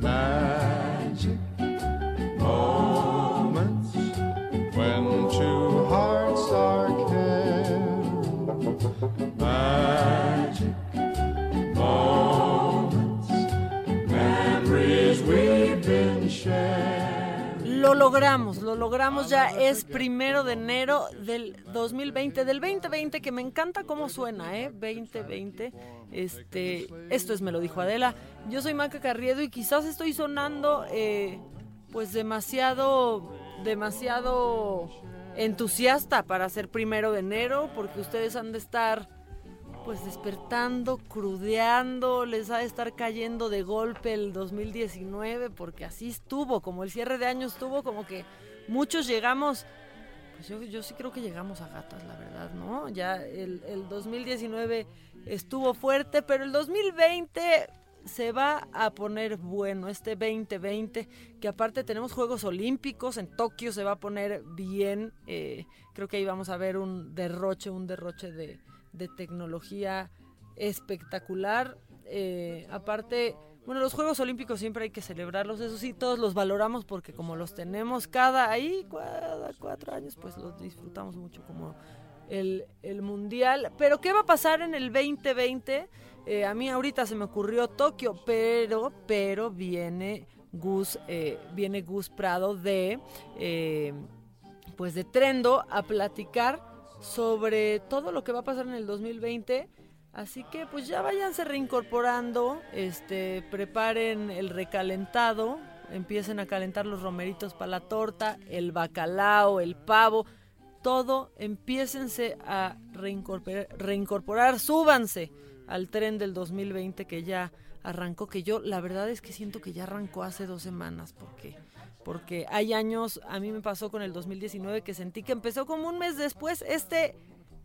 Magic. Oh. Lo logramos, lo logramos ya es primero de enero del 2020, del 2020 que me encanta cómo suena, ¿eh? 2020. Este, esto es me lo dijo Adela. Yo soy Maca Carriedo y quizás estoy sonando eh, pues demasiado, demasiado entusiasta para ser primero de enero porque ustedes han de estar pues despertando, crudeando, les ha de estar cayendo de golpe el 2019, porque así estuvo, como el cierre de año estuvo, como que muchos llegamos, pues yo, sí creo que llegamos a gatas, la verdad, ¿no? Ya el, el 2019 estuvo fuerte, pero el 2020 se va a poner bueno este 2020, que aparte tenemos Juegos Olímpicos, en Tokio se va a poner bien, eh, creo que ahí vamos a ver un derroche, un derroche de, de tecnología espectacular. Eh, aparte, bueno, los Juegos Olímpicos siempre hay que celebrarlos, eso sí, todos los valoramos porque como los tenemos cada ahí, cada cuatro años, pues los disfrutamos mucho como el, el Mundial. Pero ¿qué va a pasar en el 2020? Eh, a mí ahorita se me ocurrió Tokio, pero, pero viene Gus, eh, viene Gus Prado de, eh, pues de Trendo a platicar sobre todo lo que va a pasar en el 2020. Así que pues ya váyanse reincorporando, este, preparen el recalentado, empiecen a calentar los romeritos para la torta, el bacalao, el pavo, todo, empiécense a reincorporar, reincorporar, súbanse al tren del 2020 que ya arrancó, que yo la verdad es que siento que ya arrancó hace dos semanas, porque porque hay años, a mí me pasó con el 2019 que sentí que empezó como un mes después, este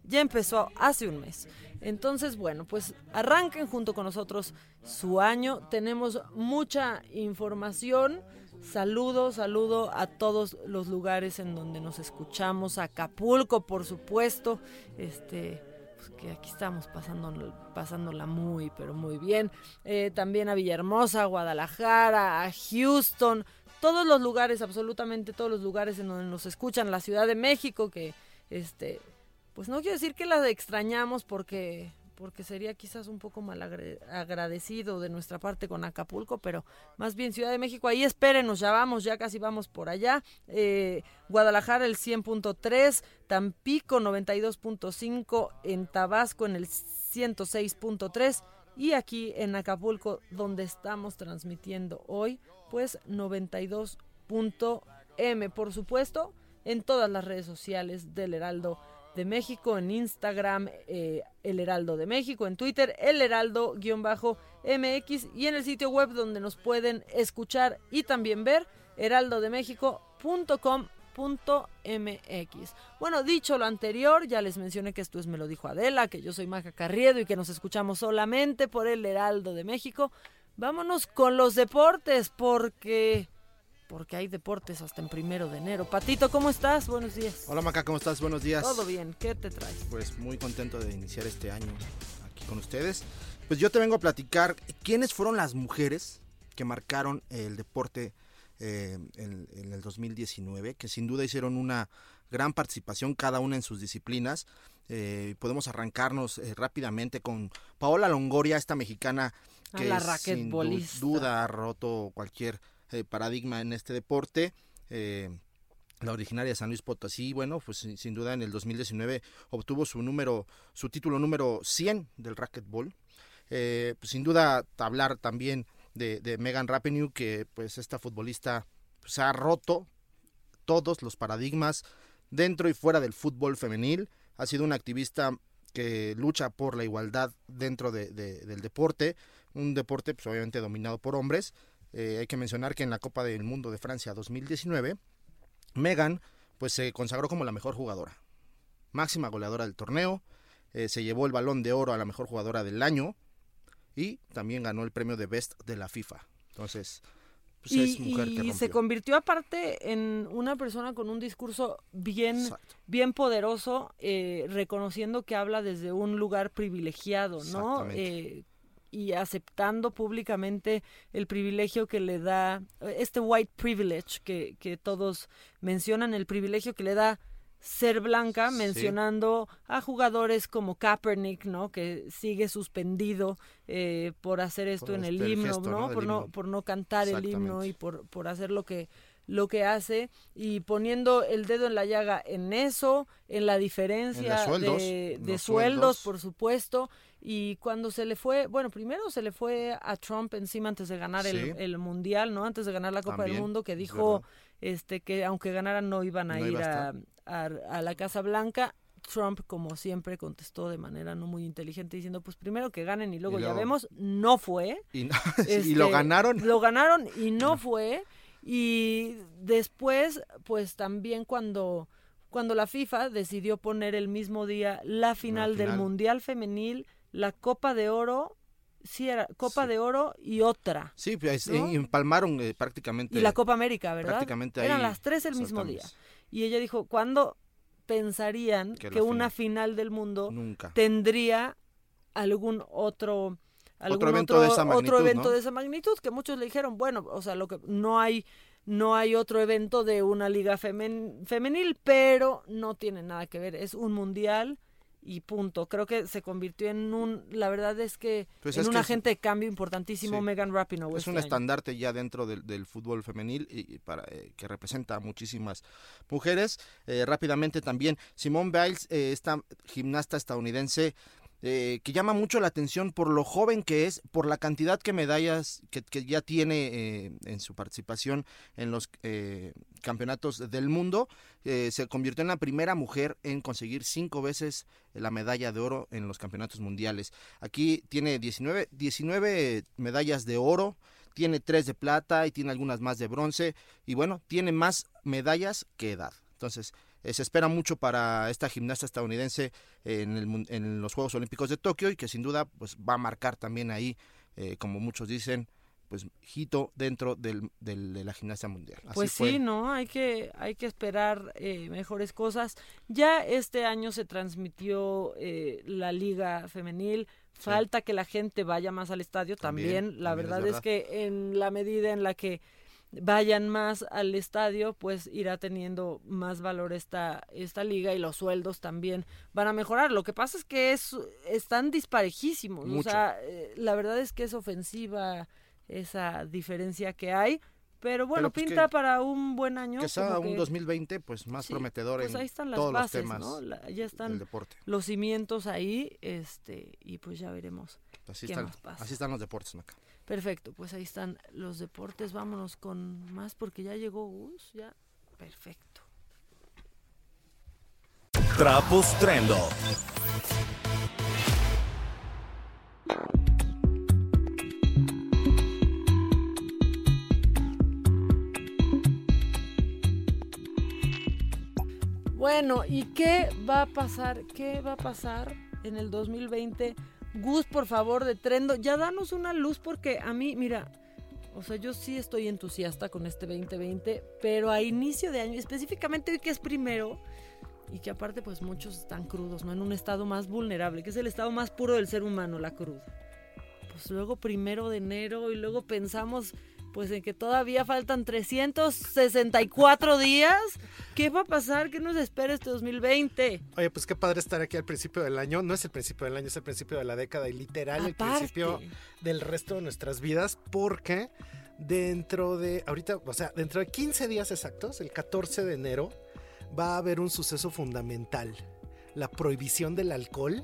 ya empezó hace un mes. Entonces, bueno, pues arranquen junto con nosotros su año, tenemos mucha información. Saludo, saludo a todos los lugares en donde nos escuchamos, Acapulco, por supuesto, este, pues que aquí estamos pasándola muy, pero muy bien. Eh, también a Villahermosa, Guadalajara, a Houston, todos los lugares, absolutamente todos los lugares en donde nos escuchan, la Ciudad de México, que este, pues no quiero decir que la extrañamos porque porque sería quizás un poco mal agradecido de nuestra parte con Acapulco, pero más bien Ciudad de México, ahí espérenos, ya vamos, ya casi vamos por allá. Eh, Guadalajara el 100.3, Tampico 92.5, en Tabasco en el 106.3 y aquí en Acapulco donde estamos transmitiendo hoy, pues 92.m, por supuesto, en todas las redes sociales del Heraldo de México, en Instagram, eh, El Heraldo de México, en Twitter, El Heraldo-MX y en el sitio web donde nos pueden escuchar y también ver, heraldodemexico.com.mx. Bueno, dicho lo anterior, ya les mencioné que esto es Me lo dijo Adela, que yo soy Maja Carriedo y que nos escuchamos solamente por El Heraldo de México. Vámonos con los deportes porque porque hay deportes hasta en primero de enero. Patito, ¿cómo estás? Buenos días. Hola Maca, ¿cómo estás? Buenos días. Todo bien, ¿qué te traes? Pues muy contento de iniciar este año aquí con ustedes. Pues yo te vengo a platicar quiénes fueron las mujeres que marcaron el deporte eh, en, en, el 2019, que sin duda hicieron una gran participación cada una en sus disciplinas. Eh, podemos arrancarnos eh, rápidamente con Paola Longoria, esta mexicana que la sin du duda ha roto cualquier eh, paradigma en este deporte. Eh, la originaria de San Luis Potosí, bueno, pues sin, sin, duda en el 2019 obtuvo su número, su título número 100 del racquetball. Eh, pues sin duda hablar también de, de Megan Rapinoe, que pues esta futbolista pues, ha roto todos los paradigmas dentro y fuera del fútbol femenil. Ha sido una activista que lucha por la igualdad dentro de- de- del deporte, un deporte pues, obviamente dominado por hombres. Eh, hay que mencionar que en la Copa del Mundo de Francia 2019, Megan pues se consagró como la mejor jugadora, máxima goleadora del torneo, eh, se llevó el balón de oro a la mejor jugadora del año y también ganó el premio de Best de la FIFA. Entonces, pues y es mujer que y se convirtió aparte en una persona con un discurso bien Exacto. bien poderoso, eh, reconociendo que habla desde un lugar privilegiado, ¿no? Eh, y aceptando públicamente el privilegio que le da, este white privilege que, que todos mencionan, el privilegio que le da ser blanca, Sí. mencionando a jugadores como Kaepernick, ¿no? Que sigue suspendido eh, por hacer esto Por en el este, el himno, gesto, ¿no? Por no por no cantar el himno y por por hacer lo que lo que hace y poniendo el dedo en la llaga en eso, en la diferencia sueldos, de, de sueldos. por supuesto, y cuando se le fue, bueno, primero se le fue a Trump encima antes de ganar Sí. el, el mundial, ¿no? Antes de ganar la Copa del Mundo, que dijo este que aunque ganaran no iban a No ir iba a a, la Casa Blanca. Trump, como siempre, contestó de manera no muy inteligente diciendo, pues primero que ganen y luego, Y ya vemos, no fue. Y, no- y lo Este, ganaron. Lo ganaron y no fue. Y después, pues también cuando, cuando la FIFA decidió poner el mismo día la final, del final. Mundial Femenil, la Copa de Oro, sí era Copa Sí. de Oro y otra. Sí, pues ¿no? empalmaron eh, prácticamente. Y la Copa América, ¿verdad? prácticamente Eran ahí las tres el mismo día. Y ella dijo, ¿cuándo pensarían Que una final del mundo Nunca. tendría algún otro algún evento de esa otro magnitud, evento ¿no? de esa magnitud que muchos le dijeron bueno o sea lo que no hay no hay otro evento de una liga femen- femenil pero no tiene nada que ver es un mundial y punto creo que se convirtió en un la verdad es que Pues en es un que es- agente de cambio importantísimo Sí. Megan Rapinoe es este un año. estandarte ya dentro del, del fútbol femenil y, y para eh, que representa a muchísimas mujeres. Eh, rápidamente también Simone Biles, eh, esta gimnasta estadounidense eh, que llama mucho la atención por lo joven que es, por la cantidad que medallas que, ya tiene eh, en su participación en los eh, campeonatos del mundo. Eh, se convirtió en la primera mujer en conseguir cinco veces la medalla de oro en los campeonatos mundiales. Aquí tiene 19, 19 medallas de oro, tiene 3 de plata y tiene algunas más de bronce. Y bueno, tiene más medallas que edad. Entonces, eh, se espera mucho para esta gimnasta estadounidense en, el en los Juegos Olímpicos de Tokio y que sin duda pues, va a marcar también ahí, eh, como muchos dicen, pues hito dentro del, del- de la gimnasia mundial. Así Pues fue. sí, ¿no? Hay que, hay que esperar eh, mejores cosas. Ya este año se transmitió eh, la liga femenil. Falta que la gente vaya más al estadio también. También, La también es verdad es, que en la medida en la que vayan más al estadio, pues irá teniendo más valor esta, esta liga y los sueldos también van a mejorar. Lo que pasa es que es, están disparejísimos. Mucho. O sea, eh, la verdad es que es ofensiva esa diferencia que hay. Pero bueno, pues, pinta que- para un buen año. que sea un que- 2020 pues más sí, prometedor pues en ahí están las todos bases, los temas ¿no? La- ya del están deporte. los cimientos ahí, este, y pues ya veremos. Así ¿qué están, más pasa? así están los deportes, Maca. Perfecto, pues ahí están los deportes. Vámonos con más porque ya llegó Gus, ya. Perfecto. Trapos Trendo. Bueno, ¿y qué va a pasar? ¿Qué va a pasar en el 2020? Gus, por favor, de Trendo, ya danos una luz porque a mí, mira, o sea, yo sí estoy entusiasta con este 2020, pero a inicio de año, específicamente hoy que es primero, y que aparte pues muchos están crudos, ¿no? En un estado más vulnerable, que es el estado más puro del ser humano, la cruda. Pues luego primero de enero y luego pensamos pues en que todavía faltan 364 días. ¿Qué va a pasar? ¿Qué nos espera este 2020? Oye, pues qué padre estar aquí al principio del año. No es el principio del año, es el principio de la década y literal el principio del resto de nuestras vidas porque dentro de, ahorita, o sea, dentro de 15 días exactos, el 14 de enero, va a haber un suceso fundamental, la prohibición del alcohol,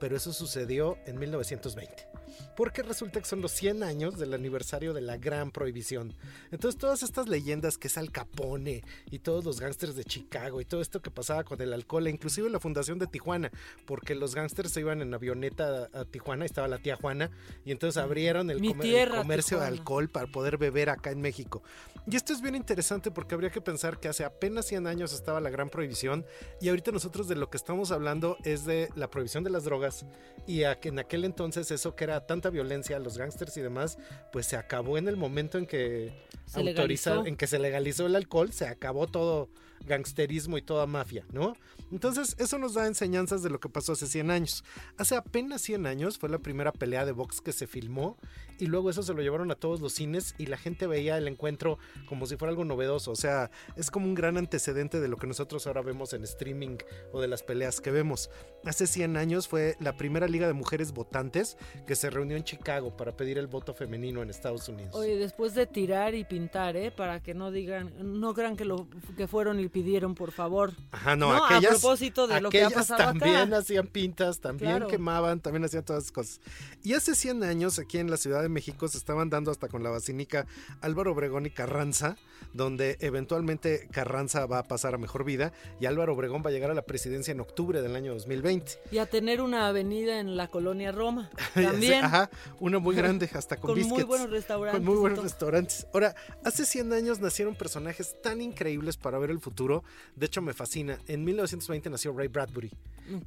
pero eso sucedió en 1920. Porque resulta que son los 100 años del aniversario de la Gran Prohibición. Entonces todas estas leyendas que es Al Capone y todos los gángsters de Chicago y todo esto que pasaba con el alcohol, e inclusive la fundación de Tijuana, porque los gángsters se iban en avioneta a, a Tijuana, y estaba la tía Juana, y entonces abrieron el, comercio de alcohol para poder beber acá en México. Y esto es bien interesante porque habría que pensar que hace apenas 100 años estaba la gran prohibición y ahorita nosotros de lo que estamos hablando es de la prohibición de las drogas y en aquel entonces eso que era tanta violencia, los gángsters y demás, pues se acabó en el momento en que Se autoriza- legalizó. en que se legalizó el alcohol, se acabó todo gangsterismo y toda mafia, ¿no? Entonces, eso nos da enseñanzas de lo que pasó hace 100 años. Hace apenas 100 años fue la primera pelea de box que se filmó y luego eso se lo llevaron a todos los cines y la gente veía el encuentro como si fuera algo novedoso. O sea, es como un gran antecedente de lo que nosotros ahora vemos en streaming o de las peleas que vemos. Hace 100 años fue la primera liga de mujeres votantes que se reunió en Chicago para pedir el voto femenino en Estados Unidos. Oye, después de tirar y pintar, ¿eh? Para que no digan, no crean que lo que fueron y pidieron, por favor. Ajá, no, No, a aquellas, propósito de lo que ha pasado también acá. hacían pintas, también Claro. quemaban, también hacían todas esas cosas. Y hace 100 años aquí en la Ciudad de México se estaban dando hasta con la basílica Álvaro Obregón y Carranza, donde eventualmente Carranza va a pasar a mejor vida y Álvaro Obregón va a llegar a la presidencia en octubre del año 2020. Y a tener una avenida en la colonia Roma. También. Ajá, una muy grande, hasta con, con muy buenos restaurantes. Con muy buenos restaurantes. Ahora, hace 100 años nacieron personajes tan increíbles para ver el futuro. De hecho, me fascina. En 1920 nació Ray Bradbury.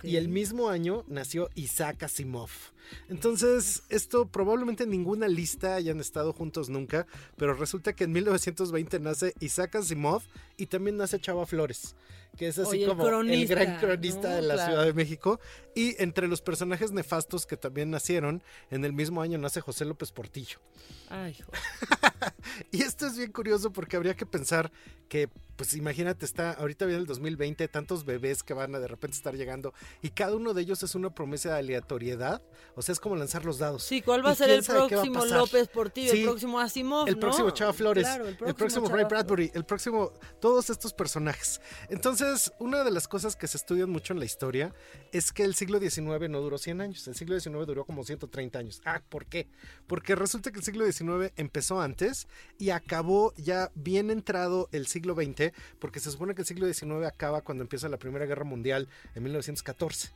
Y el mismo año nació Isaac Asimov. Entonces, esto probablemente en ninguna lista hayan estado juntos nunca, pero resulta que en 1920 nace Isaac Asimov y también nace Chava Flores, que es así Oye, el como el gran cronista ¿no? de la Claro. Ciudad de México. Y entre los personajes nefastos que también nacieron, en el mismo año nace José López Portillo. Ay, hijo. Y esto es bien curioso porque habría que pensar que, pues imagínate, está ahorita viene el 2020, tantos bebés que van a de repente estar llegando y cada uno de ellos es una promesa de aleatoriedad, o sea, es como lanzar los dados. Sí, ¿cuál va ¿Y a ser el próximo? López Portillo? Sí. El próximo Asimov, El ¿no? próximo Chava Flores, Claro, el próximo, Chava Ray Bradbury, el próximo, todos estos personajes. Entonces, una de las cosas que se estudian mucho en la historia es que el siglo XIX no duró 100 años, el siglo XIX duró como 130 años. Ah, ¿por qué? Porque resulta que el siglo XIX empezó antes y acabó ya bien entrado el siglo XX, porque se supone que el siglo XIX acaba cuando empieza la Primera Guerra Mundial en 1914.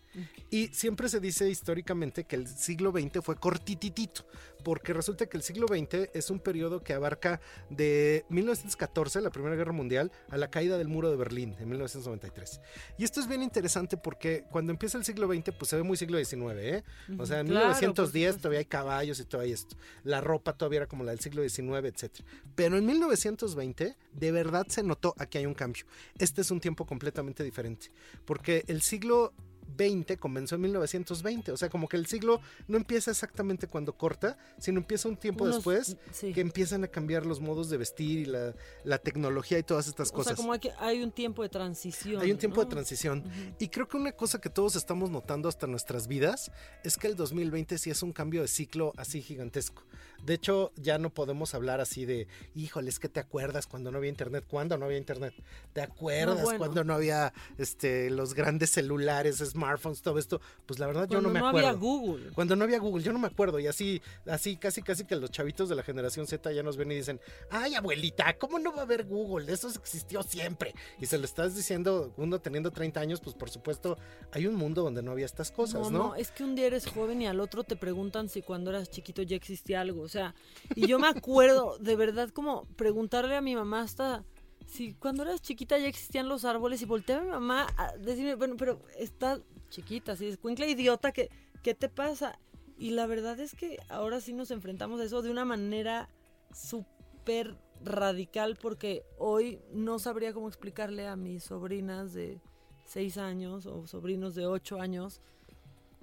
Y siempre se dice históricamente que el siglo XX fue cortititito, porque resulta que el siglo XX es un periodo que abarca de 1914, la Primera Guerra Mundial, a la caída del muro de Berlín en 1993. Y esto es bien interesante porque cuando empieza el siglo XX, pues se ve muy siglo XIX, ¿eh? O sea, en Claro, por 1910 supuesto. todavía hay caballos y todo esto. La ropa todavía era como la del siglo XIX, etc. Pero en 1920, de verdad se notó aquí hay un cambio. Este es un tiempo completamente diferente. Porque el siglo 20 comenzó en 1920, o sea, como que el siglo no empieza exactamente cuando corta, sino empieza un tiempo Unos- después sí. que empiezan a cambiar los modos de vestir y la, la tecnología y todas estas O cosas. sea, como hay, que- hay un tiempo de transición. Hay un tiempo ¿no? de transición. Y creo que una cosa que todos estamos notando hasta nuestras vidas es que el 2020 sí es un cambio de ciclo así gigantesco. De hecho, ya no podemos hablar así de, híjole, es que te acuerdas cuando no había internet. ¿Cuándo no había internet? ¿Te acuerdas bueno. cuando no había este, los grandes celulares, smartphones, todo esto? Pues la verdad yo Cuando no me no acuerdo. había Google. Cuando no había Google, yo no me acuerdo. Y así, así, casi, casi que los chavitos de la generación Z ya nos ven y dicen, ay, abuelita, ¿cómo no va a haber Google? Eso existió siempre. Y se lo estás diciendo, uno teniendo 30 años, pues por supuesto, hay un mundo donde no había estas cosas, No, ¿no? no, es que un día eres joven y al otro te preguntan si cuando eras chiquito ya existía algo. O sea, y yo me acuerdo de verdad como preguntarle a mi mamá hasta si cuando eras chiquita ya existían los árboles y volteaba mi mamá a decirme, bueno, pero está chiquita, así es cuincla idiota, que ¿qué te pasa? Y la verdad es que ahora sí nos enfrentamos a eso de una manera súper radical porque hoy no sabría cómo explicarle a mis sobrinas de seis años o sobrinos de ocho años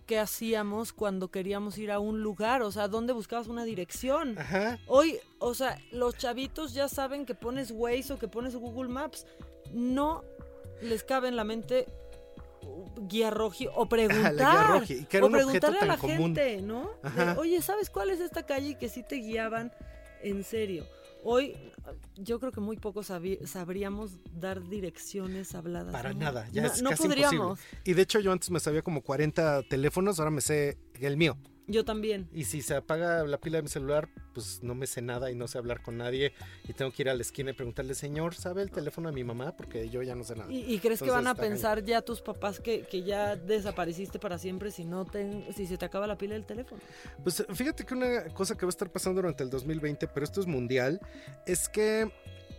qué hacíamos cuando queríamos ir a un lugar, o sea, dónde buscabas una dirección. Ajá. Hoy, o sea, los chavitos ya saben que pones Waze o que pones Google Maps. No les cabe en la mente guía roji o preguntar. guía roji, y que era o un preguntarle a la común. gente, ¿no? De. Oye, ¿sabes cuál es esta calle? Y que sí te guiaban en serio. Hoy yo creo que muy pocos sabríamos dar direcciones habladas. Para ¿no? nada, ya no, es no casi podríamos. imposible. Y de hecho yo antes me sabía como 40 teléfonos, ahora me sé el mío. Yo también. Y si se apaga la pila de mi celular, pues no me sé nada y no sé hablar con nadie. Y tengo que ir a la esquina y preguntarle, señor, ¿sabe el teléfono de mi mamá? Porque yo ya no sé nada. ¿Y, y crees que van a pensar ya tus papás que, que ya desapareciste para siempre si no te, si se te acaba la pila del teléfono? Pues fíjate que una cosa que va a estar pasando durante el 2020, pero esto es mundial, es que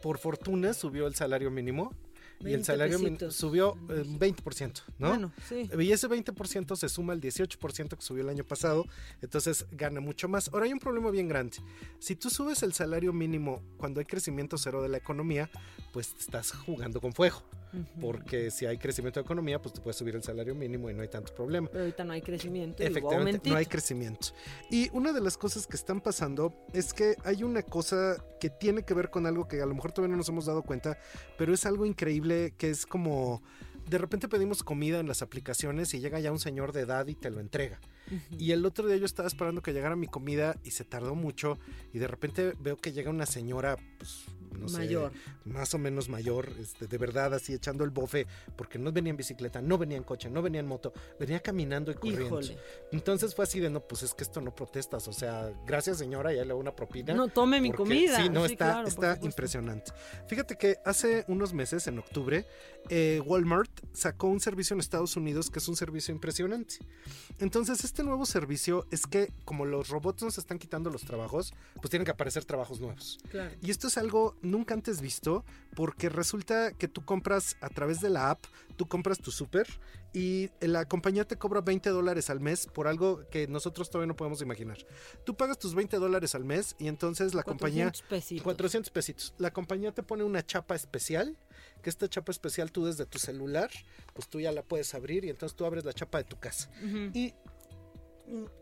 por fortuna subió el salario mínimo. Y el 20 salario min- pesitos. subió eh, 20%, ¿no? Bueno, sí. Y ese 20% se suma al 18% que subió el año pasado, entonces gana mucho más. Ahora hay un problema bien grande. Si tú subes el salario mínimo cuando hay crecimiento cero de la economía, pues estás jugando con fuego. Porque si hay crecimiento de economía, pues tú puedes subir el salario mínimo y no hay tanto problema. Pero ahorita no hay crecimiento. Efectivamente, no hay crecimiento. Y una de las cosas que están pasando es que hay una cosa que tiene que ver con algo que a lo mejor todavía no nos hemos dado cuenta, pero es algo increíble que es como... De repente pedimos comida en las aplicaciones y llega ya un señor de edad y te lo entrega. Y el otro día yo estaba esperando que llegara mi comida y se tardó mucho y de repente veo que llega una señora, pues, no sé, Mayor. más o menos mayor, este, de verdad, así echando el bofe, porque no venía en bicicleta, no venía en coche, no venía en moto, venía caminando y corriendo. Híjole. Entonces fue así de, no, pues es que esto no protestas, o sea, gracias señora, ya le hago una propina. No tome mi porque- comida. Sí, no, Sí, está, claro, está impresionante. Fíjate que hace unos meses, en octubre, eh, Walmart sacó un servicio en Estados Unidos que es un servicio impresionante. Entonces, este nuevo servicio es que como los robots nos están quitando los trabajos, pues tienen que aparecer trabajos nuevos. Claro. Y esto es algo nunca antes visto porque resulta que tú compras a través de la app, tú compras tu súper y la compañía te cobra 20 dólares al mes por algo que nosotros todavía no podemos imaginar. Tú pagas tus 20 dólares al mes y entonces la compañía... 400 pesitos. 400 pesitos. La compañía te pone una chapa especial, que esta chapa especial tú desde tu celular, pues tú ya la puedes abrir y entonces tú abres la chapa de tu casa. Y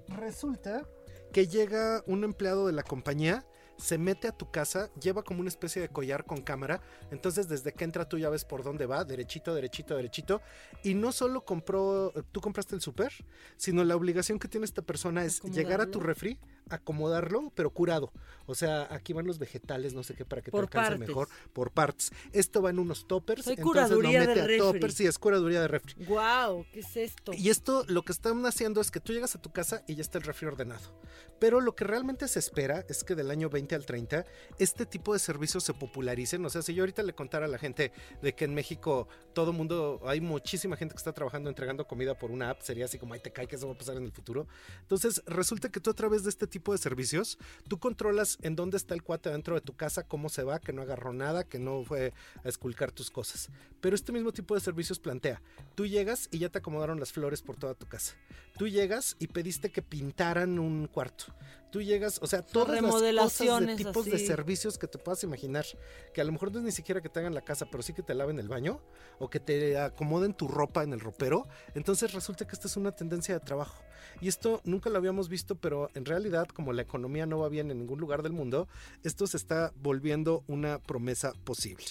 resulta que llega un empleado de la compañía, se mete a tu casa, lleva como una especie de collar con cámara, entonces desde que entra tú ya ves por dónde va, derechito, derechito, derechito, y no solo compró, tú compraste el súper, sino la obligación que tiene esta persona es llegar a tu refri, acomodarlo, pero curado. O sea, aquí van los vegetales, no sé qué, para que Por te alcance partes. mejor, por partes. Esto va en unos toppers, Soy entonces lo curaduría de mete a refri. toppers, sí, es curaduría de refri. Guau, ¿qué es esto? Y esto lo que están haciendo es que tú llegas a tu casa y ya está el refri ordenado. Pero lo que realmente se espera es que del año 20 al 30 este tipo de servicios se popularicen. O sea, si yo ahorita le contara a la gente de que en México todo mundo, hay muchísima gente que está trabajando entregando comida por una app, sería así como, ay, te cae que eso va a pasar en el futuro. Entonces, resulta que tú a través de este tipo de servicios, tú controlas en dónde está el cuate dentro de tu casa, cómo se va, que no agarró nada, que no fue a esculcar tus cosas. Pero este mismo tipo de servicios plantea, tú llegas y ya te acomodaron las flores por toda tu casa. Tú llegas y pediste que pintaran un cuarto. Tú llegas, o sea, todas las cosas de tipos de servicios que te puedas imaginar, que a lo mejor no es ni siquiera que te hagan la casa, pero sí que te laven el baño o que te acomoden tu ropa en el ropero. Entonces resulta que esta es una tendencia de trabajo. Y esto nunca lo habíamos visto, pero en realidad, como la economía no va bien en ningún lugar del mundo, esto se está volviendo una promesa posible.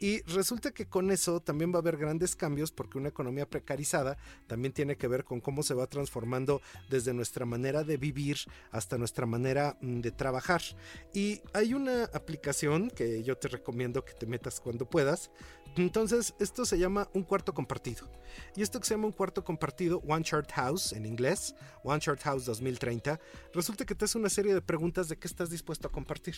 Y resulta que con eso también va a haber grandes cambios porque una economía precarizada también tiene que ver con cómo se va transformando desde nuestra manera de vivir hasta nuestra manera mm, de trabajar. Y hay una aplicación que yo te recomiendo que te metas cuando puedas. Entonces, esto se llama un cuarto compartido. Y esto que se llama un cuarto compartido, One Chart House en inglés, One Chart House 2030, resulta que te hace una serie de preguntas de qué estás dispuesto a compartir.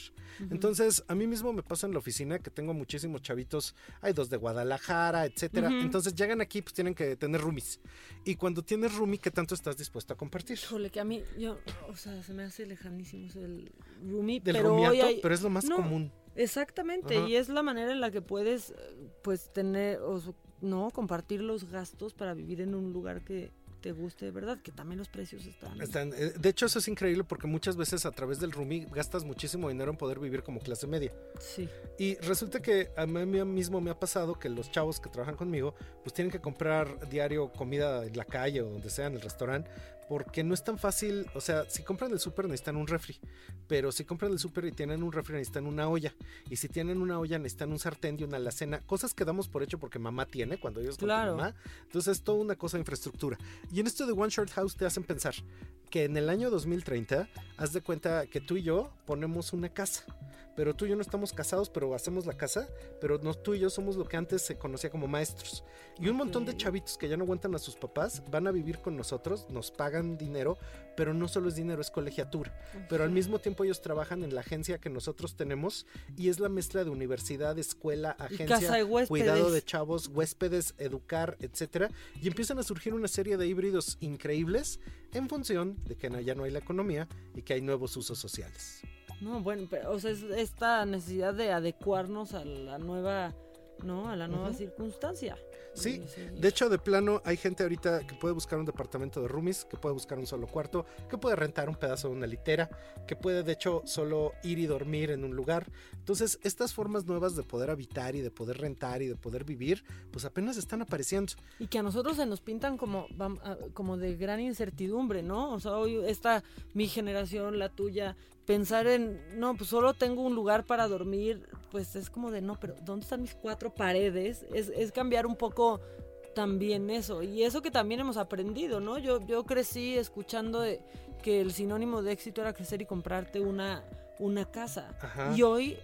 Entonces, a mí mismo me pasa en la oficina que tengo muchísimos chavitos, hay dos de Guadalajara, etcétera. Ujú. Entonces, llegan aquí, pues tienen que tener roomies. Y cuando tienes roomie, ¿qué tanto estás dispuesto a compartir? Híjole, que a mí, yo, o sea, se me hace lejanísimo eso del roomie, Del pero hoy roomiato, hay- pero es lo más No, común. Exactamente, Ajá. y es la manera en la que puedes, eh, pues, tener, o no, compartir los gastos para vivir en un lugar que te guste de verdad, que también los precios están... Están- eh, de hecho, eso es increíble porque muchas veces a través del roomie gastas muchísimo dinero en poder vivir como clase media. Sí, Y resulta que a mí mismo me ha pasado que los chavos que trabajan conmigo, pues tienen que comprar diario comida en la calle o donde sea, en el restaurante, porque no es tan fácil, o sea, si compran el súper necesitan un refri, pero si compran el súper y tienen un refri necesitan una olla, y si tienen una olla necesitan un sartén y una alacena, cosas que damos por hecho porque mamá tiene cuando ellos con tu Claro. mamá, entonces es toda una cosa de infraestructura. Y en esto de One Short House te hacen pensar que en el año 2030, haz de cuenta que tú y yo ponemos una casa. Pero tú y yo no estamos casados, pero hacemos la casa, pero no, tú y yo somos lo que antes se conocía como maestros. Y un montón de chavitos que ya no aguantan a sus papás van a vivir con nosotros, nos pagan dinero, pero no solo es dinero, es colegiatura. Pero al mismo tiempo ellos trabajan en la agencia que nosotros tenemos y es la mezcla de universidad, escuela, agencia, casa de huéspedes. cuidado de chavos, huéspedes, educar, etcétera, y empiezan a surgir una serie de híbridos increíbles en función de que ya no hay la economía y que hay nuevos usos sociales. No, bueno, pero, o sea, es esta necesidad de adecuarnos a la nueva, ¿no? A la nueva circunstancia. Sí, De hecho, de plano, hay gente ahorita que puede buscar un departamento de roomies, que puede buscar un solo cuarto, que puede rentar un pedazo de una litera, que puede, de hecho, solo ir y dormir en un lugar. Entonces, estas formas nuevas de poder habitar y de poder rentar y de poder vivir, pues apenas están apareciendo. Y que a nosotros se nos pintan como, ah, como de gran incertidumbre, ¿no? O sea, hoy esta, mi generación, la tuya, pensar en, no, pues solo tengo un lugar para dormir, pues es como de, no, pero ¿dónde están mis cuatro paredes? Es, es cambiar un poco también eso. Y eso que también hemos aprendido, ¿no? Yo, yo crecí escuchando de que el sinónimo de éxito era crecer y comprarte una, una casa. Ajá. Y hoy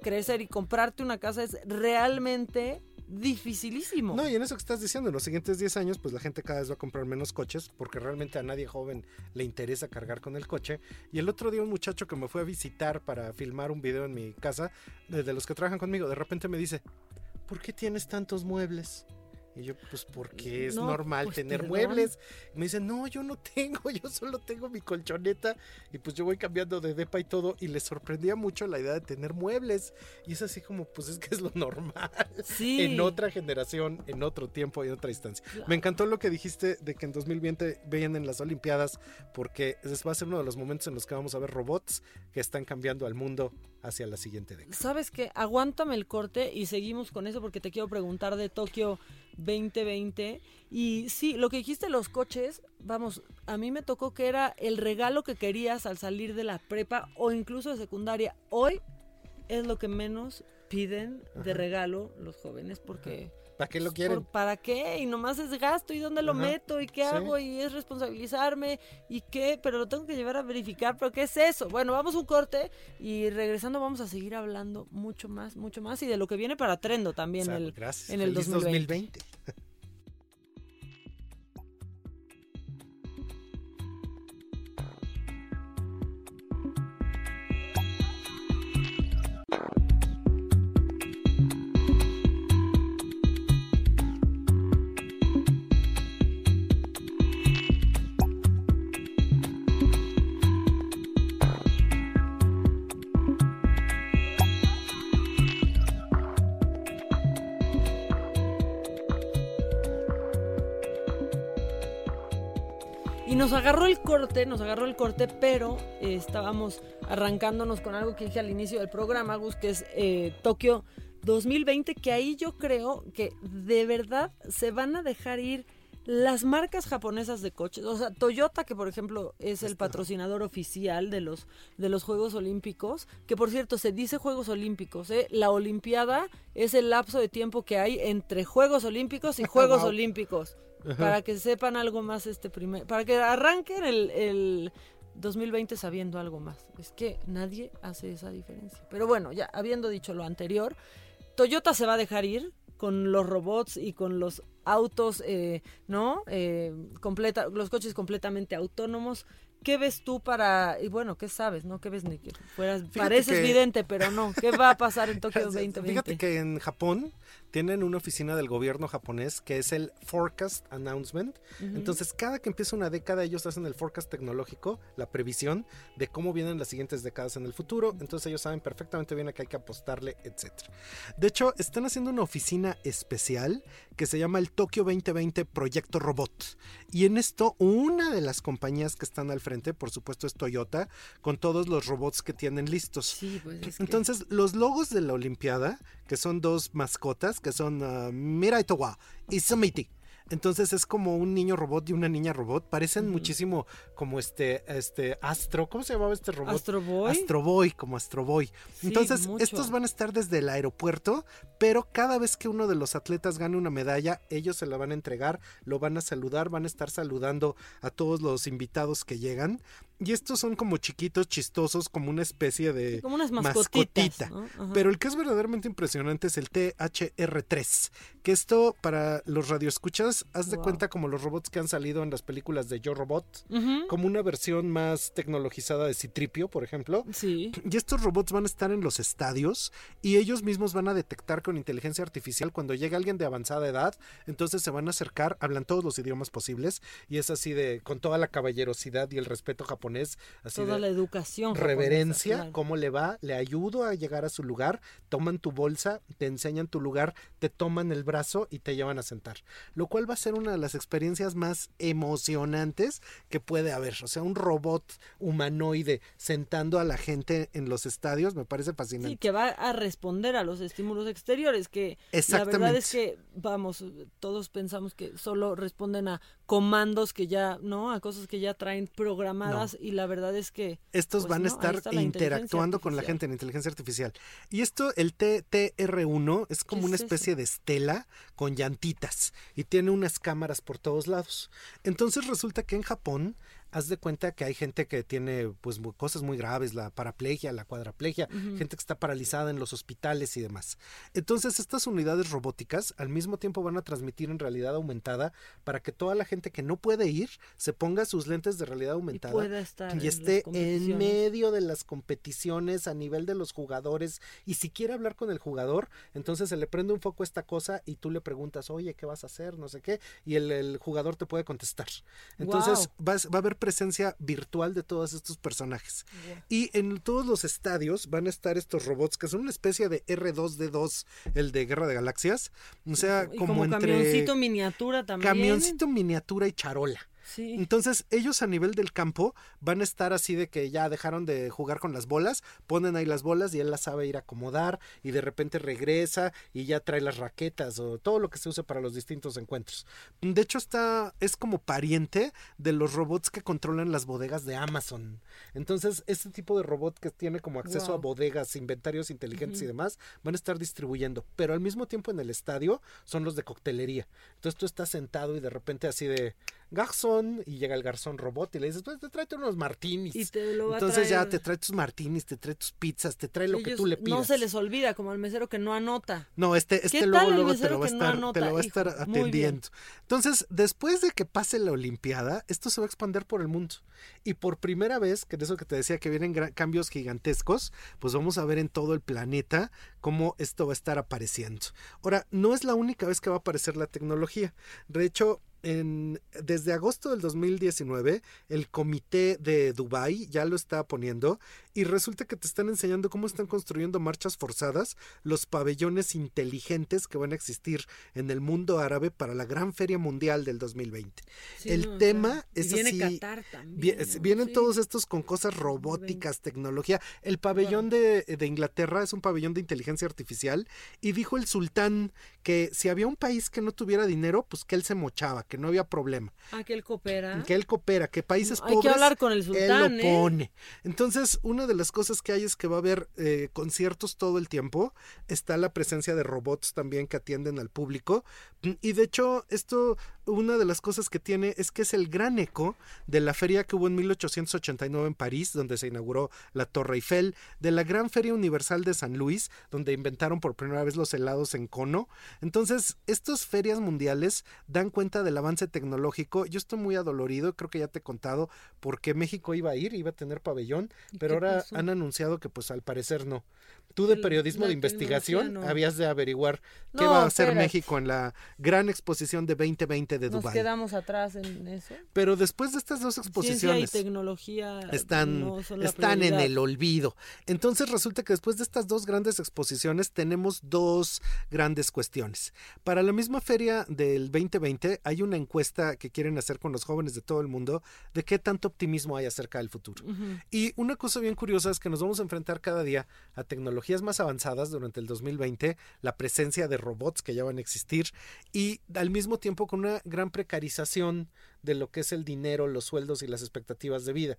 crecer y comprarte una casa es realmente dificilísimo. No, y en eso que estás diciendo, en los siguientes 10 años, pues la gente cada vez va a comprar menos coches porque realmente a nadie joven le interesa cargar con el coche. Y el otro día un muchacho que me fue a visitar para filmar un video en mi casa, de, los que trabajan conmigo, de repente me dice, ¿por qué tienes tantos muebles? Y yo, pues porque es No, normal pues, tener perdón. muebles. Y me dice, no, yo no tengo, yo solo tengo mi colchoneta. Y pues yo voy cambiando de depa y todo. Y le sorprendía mucho la idea de tener muebles. Y es así como, pues es que es lo normal Sí. en otra generación, en otro tiempo y en otra instancia. Me encantó lo que dijiste de que en 2020 veían en las Olimpiadas, porque va a ser uno de los momentos en los que vamos a ver robots que están cambiando al mundo hacia la siguiente década. ¿Sabes qué? Aguántame el corte y seguimos con eso porque te quiero preguntar de Tokio 2020. Y sí, lo que dijiste, los coches, vamos, a mí me tocó que era el regalo que querías al salir de la prepa o incluso de secundaria. Hoy es lo que menos piden de regalo los jóvenes porque... ¿Para qué lo pues, quieren? ¿por- ¿Para qué? Y nomás es gasto y dónde lo Ajá, meto y qué sí. hago y es responsabilizarme y qué, pero lo tengo que llevar a verificar, pero ¿qué es eso? Bueno, vamos a un corte y regresando vamos a seguir hablando mucho más, mucho más y de lo que viene para Trendo también O sea, el, gracias. en el Feliz 2020. 2020. Nos agarró el corte, nos agarró el corte, pero eh, estábamos arrancándonos con algo que dije al inicio del programa, Gus, que es eh, Tokio 2020, que ahí yo creo que de verdad se van a dejar ir las marcas japonesas de coches. O sea, Toyota, que por ejemplo es el patrocinador oficial de los, de los Juegos Olímpicos, que por cierto se dice Juegos Olímpicos, ¿eh? la Olimpiada es el lapso de tiempo que hay entre Juegos Olímpicos y Juegos Wow. Olímpicos para que sepan algo más este primer, para que arranquen el, el 2020 sabiendo algo más. Es que nadie hace esa diferencia. Pero bueno, ya habiendo dicho lo anterior, Toyota se va a dejar ir con los robots y con los autos, eh, ¿no? Eh, completa, los coches completamente autónomos. ¿Qué ves tú para, y bueno, qué sabes, no? ¿Qué ves? Fueras, pareces que- vidente, pero no. ¿Qué va a pasar en Tokio 2020? Fíjate que en Japón tienen una oficina del gobierno japonés que es el Forecast Announcement. Entonces, cada que empieza una década, ellos hacen el forecast tecnológico, la previsión de cómo vienen las siguientes décadas en el futuro. Entonces, ellos saben perfectamente bien a qué hay que apostarle, etc. De hecho, están haciendo una oficina especial que se llama el Tokio 2020 Proyecto Robot. Y en esto, una de las compañías que están al frente, por supuesto, es Toyota, con todos los robots que tienen listos. Sí, pues es que- Entonces, los logos de la Olimpiada, que son dos mascotas, que son uh, Mirai Towa y Sumiti, Entonces es como un niño robot y una niña robot. Parecen muchísimo como este, este Astro. ¿Cómo se llamaba este robot? Astro Boy. Astro Boy, como Astro Boy. Sí, Entonces, mucho. estos van a estar desde el aeropuerto, pero cada vez que uno de los atletas gane una medalla, ellos se la van a entregar, lo van a saludar, van a estar saludando a todos los invitados que llegan. Y estos son como chiquitos, chistosos, como una especie de Como unas mascotitas. mascotita. Pero el que es verdaderamente impresionante es el THR3, que esto para los radioescuchas, haz de cuenta como los robots que han salido en las películas de Yo Robot, como una versión más tecnologizada de Citripio, por ejemplo. Sí. Y estos robots van a estar en los estadios y ellos mismos van a detectar con inteligencia artificial cuando llega alguien de avanzada edad, entonces se van a acercar, hablan todos los idiomas posibles y es así de con toda la caballerosidad y el respeto japonés, así Toda de la educación. japonesa, reverencia, claro. cómo le va, le ayudo a llegar a su lugar, toman tu bolsa, te enseñan tu lugar, te toman el brazo y te llevan a sentar. Lo cual va a ser una de las experiencias más emocionantes que puede haber. O sea, un robot humanoide sentando a la gente en los estadios me parece fascinante. Sí, que va a responder a los estímulos exteriores, que la verdad es que, vamos, todos pensamos que solo responden a comandos que ya, ¿no? A cosas que ya traen programadas y la verdad es que... Estos pues van a estar interactuando con la gente en inteligencia artificial. Y esto, el TTR1, es como ¿Qué una es eso? especie de estela con llantitas y tiene unas cámaras por todos lados. Entonces resulta que en Japón, haz de cuenta que hay gente que tiene pues cosas muy graves, la paraplegia, la cuadraplegia, gente que está paralizada en los hospitales y demás. Entonces estas unidades robóticas al mismo tiempo van a transmitir en realidad aumentada para que toda la gente que no puede ir se ponga sus lentes de realidad Y aumentada pueda estar y esté en medio de las competiciones a nivel de los jugadores y si quiere hablar con el jugador, entonces se le prende un foco a esta cosa y tú le preguntas, oye, ¿qué vas a hacer? No sé qué, y el, el jugador te puede contestar. Entonces vas- va a haber presencia virtual de todos estos personajes. Y en todos los estadios van a estar estos robots que son una especie de R2D2, el de Guerra de Galaxias, o sea, Y como, como entre camioncito miniatura también. camioncito miniatura y charola. Sí. Entonces, ellos a nivel del campo van a estar así de que ya dejaron de jugar con las bolas, ponen ahí las bolas y él las sabe ir a acomodar y de repente regresa y ya trae las raquetas o todo lo que se usa para los distintos encuentros. De hecho, está es como pariente de los robots que controlan las bodegas de Amazon. Entonces, este tipo de robot que tiene como acceso a bodegas, inventarios inteligentes y demás, van a estar distribuyendo, pero al mismo tiempo en el estadio son los de coctelería. Entonces tú estás sentado y de repente así de garzón y llega el garzón robot y le dices, pues te tráete unos martinis. Y te lo va a Entonces ya traer. te trae tus martinis, te trae tus pizzas, te trae lo que tú le pidas. No se les olvida, como al mesero que no anota. No, este, este ¿Qué luego, luego te lo va a no estar, te lo va a estar atendiendo. Entonces, después de que pase la Olimpiada, esto se va a expandir por el mundo. Y por primera vez, que de eso que te decía que vienen cambios gigantescos, pues vamos a ver en todo el planeta cómo esto va a estar apareciendo. Ahora, no es la única vez que va a aparecer la tecnología. De hecho, en, desde agosto del 2019, el comité de Dubai ya lo está poniendo y resulta que te están enseñando cómo están construyendo marchas forzadas los pabellones inteligentes que van a existir en el mundo árabe para la gran feria mundial del 2020. Sí, el no, o tema sea, es viene así. Qatar también. Vienen Sí. todos estos con cosas robóticas, tecnología. El pabellón de, de Inglaterra es un pabellón de inteligencia artificial y dijo el sultán que si había un país que no tuviera dinero, pues que él se mochaba, que no había problema, Ah, que él coopera. que él coopera, que países Hay que pobres hablar con el él sultán, lo ¿eh? pone. Entonces, una de las cosas que hay es que va a haber eh, conciertos todo el tiempo. Está la presencia de robots también que atienden al público. Y de hecho, esto, una de las cosas que tiene es que es el gran eco de la feria que hubo en 1889 en París, donde se inauguró la Torre Eiffel, de la Gran Feria Universal de San Luis, donde inventaron por primera vez los helados en cono. Entonces, estas ferias mundiales dan cuenta del avance tecnológico. Yo estoy muy adolorido, creo que ya te he contado porque México iba a ir, iba a tener pabellón, ¿Y pero qué ahora pasó? han anunciado que pues al parecer no. Tú de periodismo la de investigación tecnología no. habías de averiguar qué No, va a hacer. México en la gran exposición de 2020 de Nos Dubái. quedamos atrás en eso. Pero después de estas dos Ciencia y exposiciones tecnología están, no están en el olvido. Entonces resulta que después de estas dos grandes exposiciones tenemos dos grandes cuestiones. Para la misma feria del 2020 hay una encuesta que quieren hacer con los jóvenes de todo el mundo de qué tanto optimismo hay acerca del futuro. Y una cosa bien curiosa es que nos vamos a enfrentar cada día a más avanzadas durante el 2020, la presencia de robots que ya van a existir y al mismo tiempo con una gran precarización de lo que es el dinero, los sueldos y las expectativas de vida.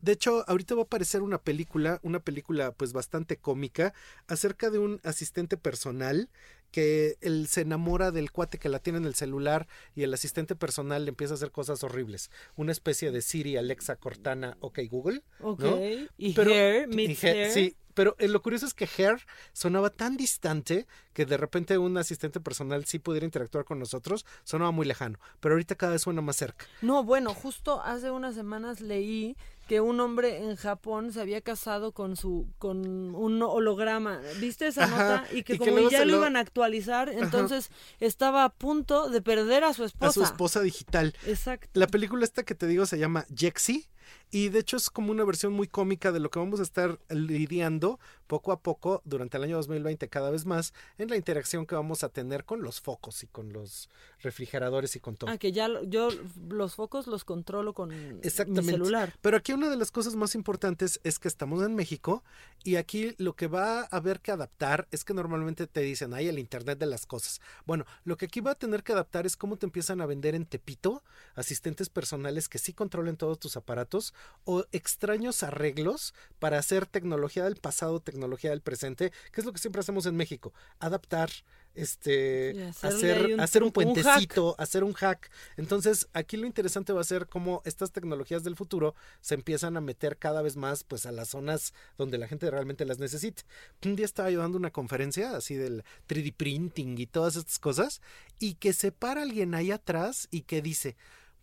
De hecho, ahorita va a aparecer una película, una película pues bastante cómica, acerca de un asistente personal que él se enamora del cuate que la tiene en el celular y el asistente personal le empieza a hacer cosas horribles. Una especie de Siri, Alexa, Cortana, OK Google. Ok. ¿no? Y Pero- Hair, y Hair. Sí, pero eh, lo curioso es que Hair sonaba tan distante que de repente un asistente personal sí pudiera interactuar con nosotros, sonaba muy lejano, pero ahorita cada vez suena más cerca. No, bueno, justo hace unas semanas leí que un hombre en Japón se había casado con su con un holograma. ¿Viste esa Ajá, nota? Y que y como ya lo- iban a actualizar, entonces estaba a punto de perder a su esposa. A su esposa digital. Exacto. La película esta que te digo se llama Jexy y de hecho es como una versión muy cómica de lo que vamos a estar lidiando poco a poco durante el año 2020 cada vez más en la interacción que vamos a tener con los focos y con los refrigeradores y con todo. Ah, que ya yo los focos los controlo con mi celular. Pero aquí una de las cosas más importantes es que estamos en México y aquí lo que va a haber que adaptar es que normalmente te dicen, hay el Internet de las cosas. Bueno, lo que aquí va a tener que adaptar es cómo te empiezan a vender en Tepito asistentes personales que sí controlen todos tus aparatos o extraños arreglos para hacer tecnología del pasado, tecnología del presente, que es lo que siempre hacemos en México, adaptar este hacer un hacer un puentecito hacer un hack. Entonces, aquí lo interesante va a ser cómo estas tecnologías del futuro se empiezan a meter cada vez más pues a las zonas donde la gente realmente las necesite. Un día estaba yo dando una conferencia así del 3D printing y todas estas cosas y que se para alguien ahí atrás y que dice,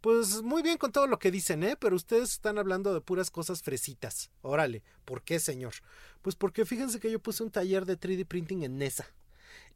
pues muy bien con todo lo que dicen, ¿eh? Pero ustedes están hablando de puras cosas fresitas. Órale, ¿por qué, señor? Pues porque fíjense que yo puse un taller de 3D printing en NESA.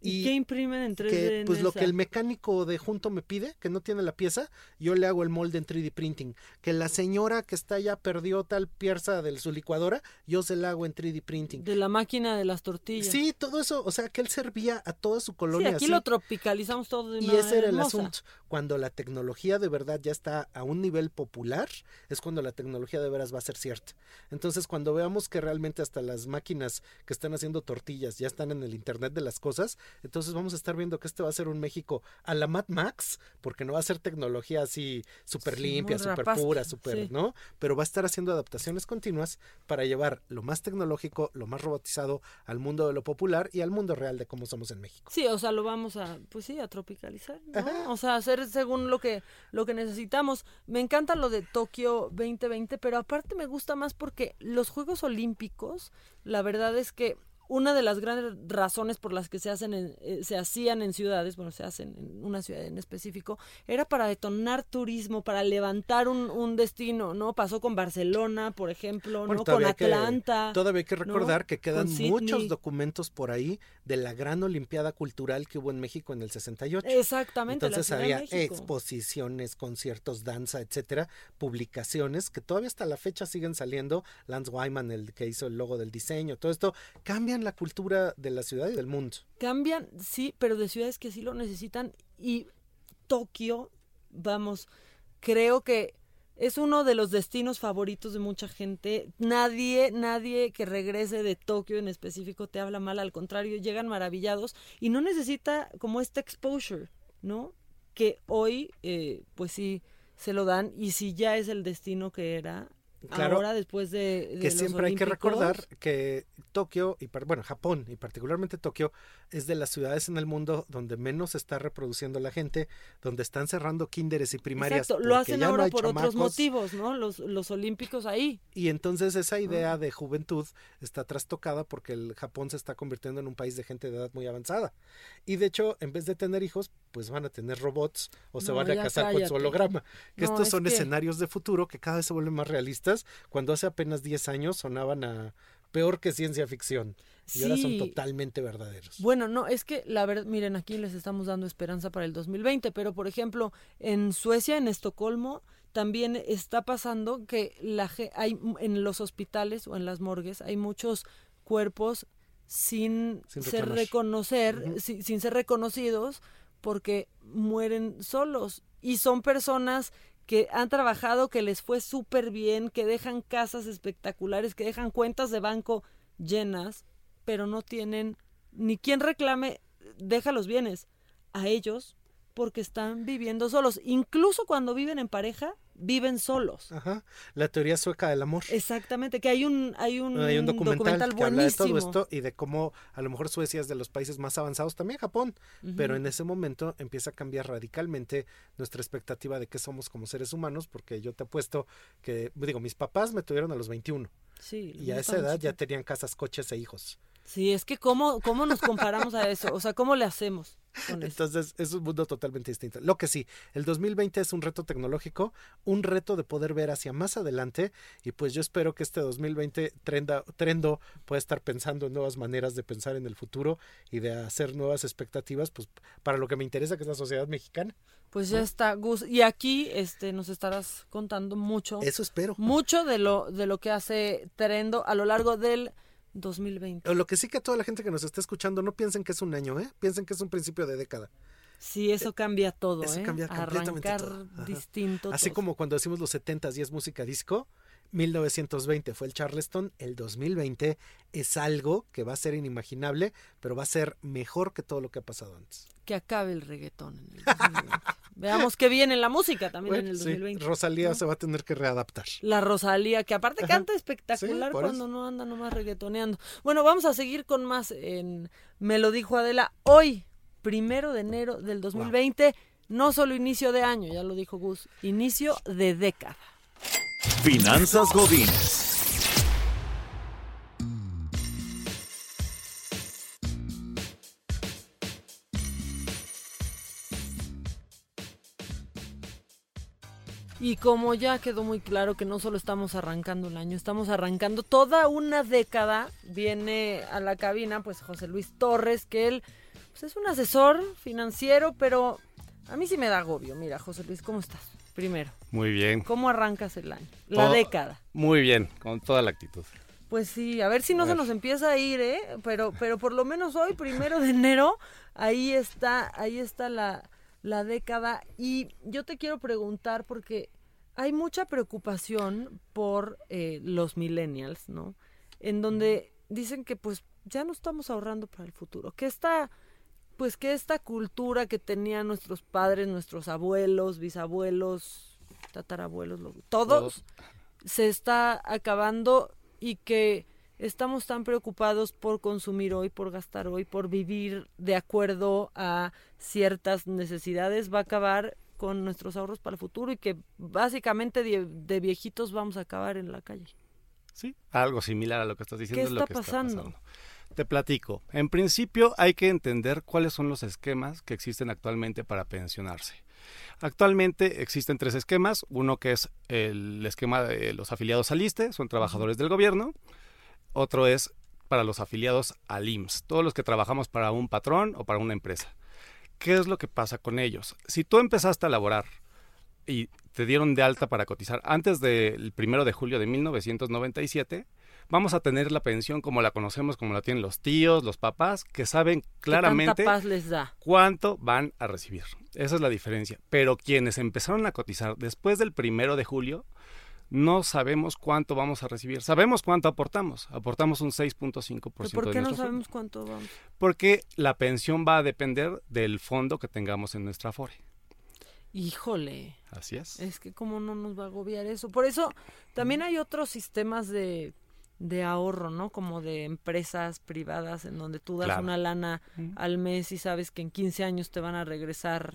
¿Y, qué imprimen en 3D que en pues lo que el mecánico de junto me pide, que no tiene la pieza, yo le hago el molde en 3D printing. Que la señora que está allá perdió tal pieza de su licuadora, yo se la hago en 3D printing. de la máquina de las tortillas. Sí, todo eso, o sea, que él servía a toda su Sí, colonia. aquí así. lo tropicalizamos todo de una Y ese era el hermosa. asunto. Cuando la tecnología de verdad ya está a un nivel popular, es cuando la tecnología de veras va a ser cierta. Entonces, cuando veamos que realmente hasta las máquinas que están haciendo tortillas ya están en el Internet de las cosas, entonces vamos a estar viendo que este va a ser un México a la Mad Max, porque no va a ser tecnología así súper Sí, limpia, súper pura, súper, sí. ¿no? Pero va a estar haciendo adaptaciones continuas para llevar lo más tecnológico, lo más robotizado al mundo de lo popular y al mundo real de cómo somos en México. Sí, o sea, lo vamos a, pues sí, a tropicalizar, ¿no? O sea, hacer según lo que, lo que necesitamos. Me encanta lo de Tokio 2020, pero aparte me gusta más porque los Juegos Olímpicos, la verdad es que una de las grandes razones por las que se hacen en- eh, se hacían en ciudades, bueno, se hacen en una ciudad en específico, era para detonar turismo, para levantar un, un destino, ¿no? Pasó con Barcelona, por ejemplo, Bueno, ¿no? Con que- Atlanta. todavía hay que ¿no? recordar que quedan muchos documentos por ahí de la gran Olimpiada Cultural que hubo en México en el 68. Exactamente. Entonces había exposiciones, conciertos, danza, etcétera, publicaciones que todavía hasta la fecha siguen saliendo. Lance Wyman, el que hizo el logo del diseño, todo esto cambian la cultura de la ciudad y del mundo. Cambian, sí, pero de ciudades que sí lo necesitan. Y Tokio, vamos, creo que es uno de los destinos favoritos de mucha gente. Nadie, nadie que regrese de Tokio en específico te habla mal, al contrario, llegan maravillados y no necesita como este exposure, ¿no? Que hoy, eh, pues sí, se lo dan y si ya es el destino que era. Claro, ahora después de, de que los siempre hay que recordar que Tokio, y bueno, Japón y particularmente Tokio, es de las ciudades en el mundo donde menos se está reproduciendo la gente, donde están cerrando kinderes y primarias. Exacto, lo hacen no ahora por otros motivos, ¿no? Los, los olímpicos ahí. Y entonces esa idea de juventud está trastocada porque el Japón se está convirtiendo en un país de gente de edad muy avanzada. Y de hecho, en vez de tener hijos, pues van a tener robots o se van a casar con su holograma. Que No, estos es son que- escenarios de futuro que cada vez se vuelven más realistas, cuando hace apenas 10 años sonaban a peor que ciencia ficción. Y ahora son totalmente verdaderos. Bueno, no, es que la verdad, miren, aquí les estamos dando esperanza para el 2020, pero por ejemplo, en Suecia, en Estocolmo, también está pasando que la hay en los hospitales o en las morgues hay muchos cuerpos sin, Sin ser reconocer, si- sin ser reconocidos porque mueren solos y son personas que han trabajado, que les fue súper bien, que dejan casas espectaculares, que dejan cuentas de banco llenas, pero no tienen ni quien reclame, deja los bienes. A ellos porque están viviendo solos. Incluso cuando viven en pareja, viven solos. Ajá. La teoría sueca del amor. Exactamente, que hay un, hay un, Hay un documental, que habla de todo esto y de cómo a lo mejor Suecia es de los países más avanzados, también Japón, pero en ese momento empieza a cambiar radicalmente nuestra expectativa de qué somos como seres humanos, porque yo te apuesto que, digo, mis papás me tuvieron a los 21 Sí, y a esa edad ya tenían casas, coches e hijos. Sí, es que cómo, cómo nos comparamos a eso, o sea, cómo le hacemos con eso. Entonces es un mundo totalmente distinto. Lo que sí, el 2020 es un reto tecnológico, un reto de poder ver hacia más adelante y pues yo espero que este 2020 trenda, Trendo pueda estar pensando en nuevas maneras de pensar en el futuro y de hacer nuevas expectativas pues para lo que me interesa que es la sociedad mexicana. Pues ya está, Gus. Y aquí este, nos estarás contando mucho, Eso espero. mucho de lo, de lo que hace Trendo a lo largo del 2020. Lo que sí que a toda la gente que nos está escuchando no piensen que es un año, ¿eh? Piensen que es un principio de década. Sí, eso cambia todo, eso ¿eh? cambia completamente Arrancar todo. Distinto. Así todo. como cuando decimos los 70s y es música disco, 1920 fue el Charleston, el 2020 es algo que va a ser inimaginable, pero va a ser mejor que todo lo que ha pasado antes. Que acabe el reggaetón en el 2020. Veamos qué viene la música también en el sí, 2020. Rosalía ¿no? se va a tener que readaptar. La Rosalía, que aparte Ajá. canta espectacular Sí, cuando eso. no anda nomás reggaetoneando. Bueno, vamos a seguir con más en Me lo dijo Adela. Hoy, primero de enero del 2020, no solo inicio de año, ya lo dijo Gus, inicio de década. Finanzas Godines. Y como ya quedó muy claro que no solo estamos arrancando el año, estamos arrancando toda una década, viene a la cabina pues José Luis Torres, que él pues, es un asesor financiero, pero a mí sí me da agobio. Mira, José Luis, ¿cómo estás? Primero, Muy bien. ¿cómo arrancas el año? La Todo- década. Muy bien, con toda la actitud. Pues sí, a ver si no se nos empieza a ir, ¿eh? Pero, pero por lo menos hoy, primero de enero, ahí está, ahí está la, la década. Y yo te quiero preguntar, porque hay mucha preocupación por eh, los millennials, ¿no? En donde dicen que pues ya no estamos ahorrando para el futuro, que esta, pues que esta cultura que tenían nuestros padres, nuestros abuelos, bisabuelos, tatarabuelos, lo- todos se está acabando y que estamos tan preocupados por consumir hoy, por gastar hoy, por vivir de acuerdo a ciertas necesidades, va a acabar con nuestros ahorros para el futuro y que básicamente de, de viejitos vamos a acabar en la calle. Sí, algo similar a lo que estás diciendo. ¿Qué es lo está que pasando? Está pasando. Te platico. En principio hay que entender cuáles son los esquemas que existen actualmente para pensionarse. Actualmente existen tres esquemas. Uno que es el esquema de los afiliados al ISTE, son trabajadores del gobierno. Otro es para los afiliados al IMSS, todos los que trabajamos para un patrón o para una empresa. ¿Qué es lo que pasa con ellos? Si tú empezaste a laborar y te dieron de alta para cotizar antes del primero de julio de 1997, vamos a tener la pensión como la conocemos, como la tienen los tíos, los papás, que saben ¿Qué claramente paz les da? cuánto van a recibir. Esa es la diferencia. Pero quienes empezaron a cotizar después del primero de julio, no sabemos cuánto vamos a recibir. Sabemos cuánto aportamos. Aportamos un 6.5% ¿Pero ¿Por de qué no sabemos cuánto vamos? Porque la pensión va a depender del fondo que tengamos en nuestra Afore. Híjole. Así es. Es que cómo no nos va a agobiar eso. Por eso también hay otros sistemas de, de ahorro, ¿no? Como de empresas privadas en donde tú das Claro. una lana al mes y sabes que en 15 años te van a regresar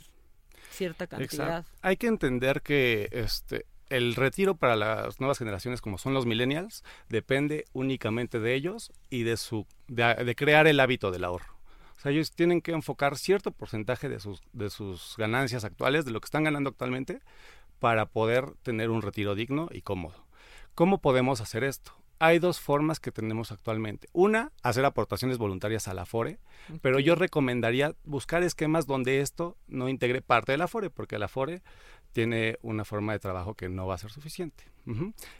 cierta cantidad. Exacto. Hay que entender que este el retiro para las nuevas generaciones como son los millennials depende únicamente de ellos y de su de, de crear el hábito del ahorro. O sea, ellos tienen que enfocar cierto porcentaje de sus de sus ganancias actuales, de lo que están ganando actualmente para poder tener un retiro digno y cómodo. ¿Cómo podemos hacer esto? Hay dos formas que tenemos actualmente. Una, hacer aportaciones voluntarias a la FORE, pero yo recomendaría buscar esquemas donde esto no integre parte de la FORE, porque la FORE tiene una forma de trabajo que no va a ser suficiente.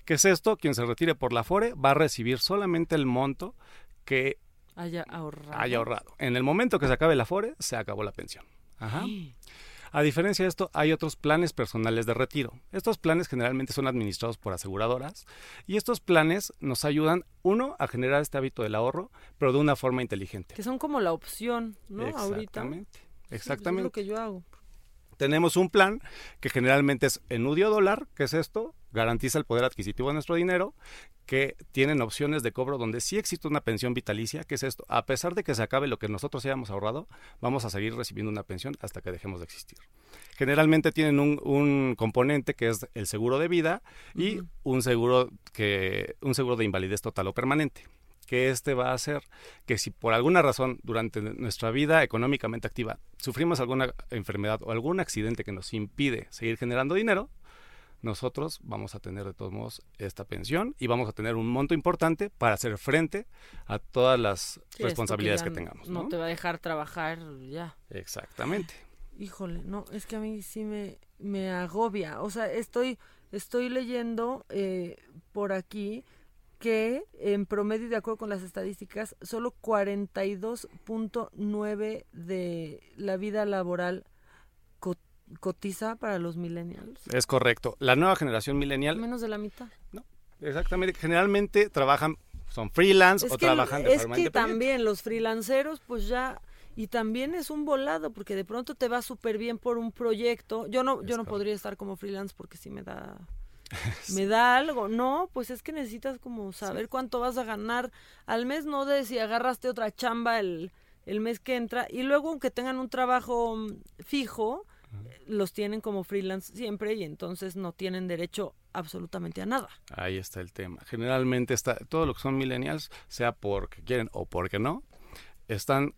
¿Qué es esto? Quien se retire por la FORE va a recibir solamente el monto que Haya ahorrado. haya ahorrado. En el momento que se acabe la FORE, se acabó la pensión. Ajá. A diferencia de esto, hay otros planes personales de retiro. Estos planes generalmente son administrados por aseguradoras y estos planes nos ayudan, uno, a generar este hábito del ahorro, pero de una forma inteligente. Que son como la opción, ¿no? Ahorita. Exactamente. Sí, pues es Exactamente. lo que yo hago. Tenemos un plan que generalmente es enudio dólar, que es esto, garantiza el poder adquisitivo de nuestro dinero, que tienen opciones de cobro donde sí existe una pensión vitalicia, que es esto, a pesar de que se acabe lo que nosotros hayamos ahorrado, vamos a seguir recibiendo una pensión hasta que dejemos de existir. Generalmente tienen un, un componente que es el seguro de vida y un seguro que un seguro de invalidez total o permanente que este va a hacer que si por alguna razón durante nuestra vida económicamente activa sufrimos alguna enfermedad o algún accidente que nos impide seguir generando dinero, nosotros vamos a tener de todos modos esta pensión y vamos a tener un monto importante para hacer frente a todas las Sí, responsabilidades que, tengamos. No ¿no? te va a dejar trabajar ya. Exactamente. Híjole, no, es que a mí sí me, me agobia. O sea, estoy, estoy leyendo eh, por aquí que en promedio, de acuerdo con las estadísticas, solo 42.9 de la vida laboral co- cotiza para los millennials. Es correcto. La nueva generación millennial, Menos de la mitad. exactamente, generalmente trabajan, son freelance Es o que, trabajan de es forma que también los freelanceros, pues ya, y también es un volado, porque de pronto te va súper bien por un proyecto. Yo no, yo no correcto. podría estar como freelance porque sí me da, me da algo. No, pues es que necesitas como saber cuánto vas a ganar al mes, no de si agarraste otra chamba el, el mes que entra, y luego aunque tengan un trabajo mm, fijo, eh, los tienen como freelance siempre y entonces no tienen derecho absolutamente a nada. Ahí está el tema. Generalmente está, todo lo que son millennials, sea porque quieren o porque no, están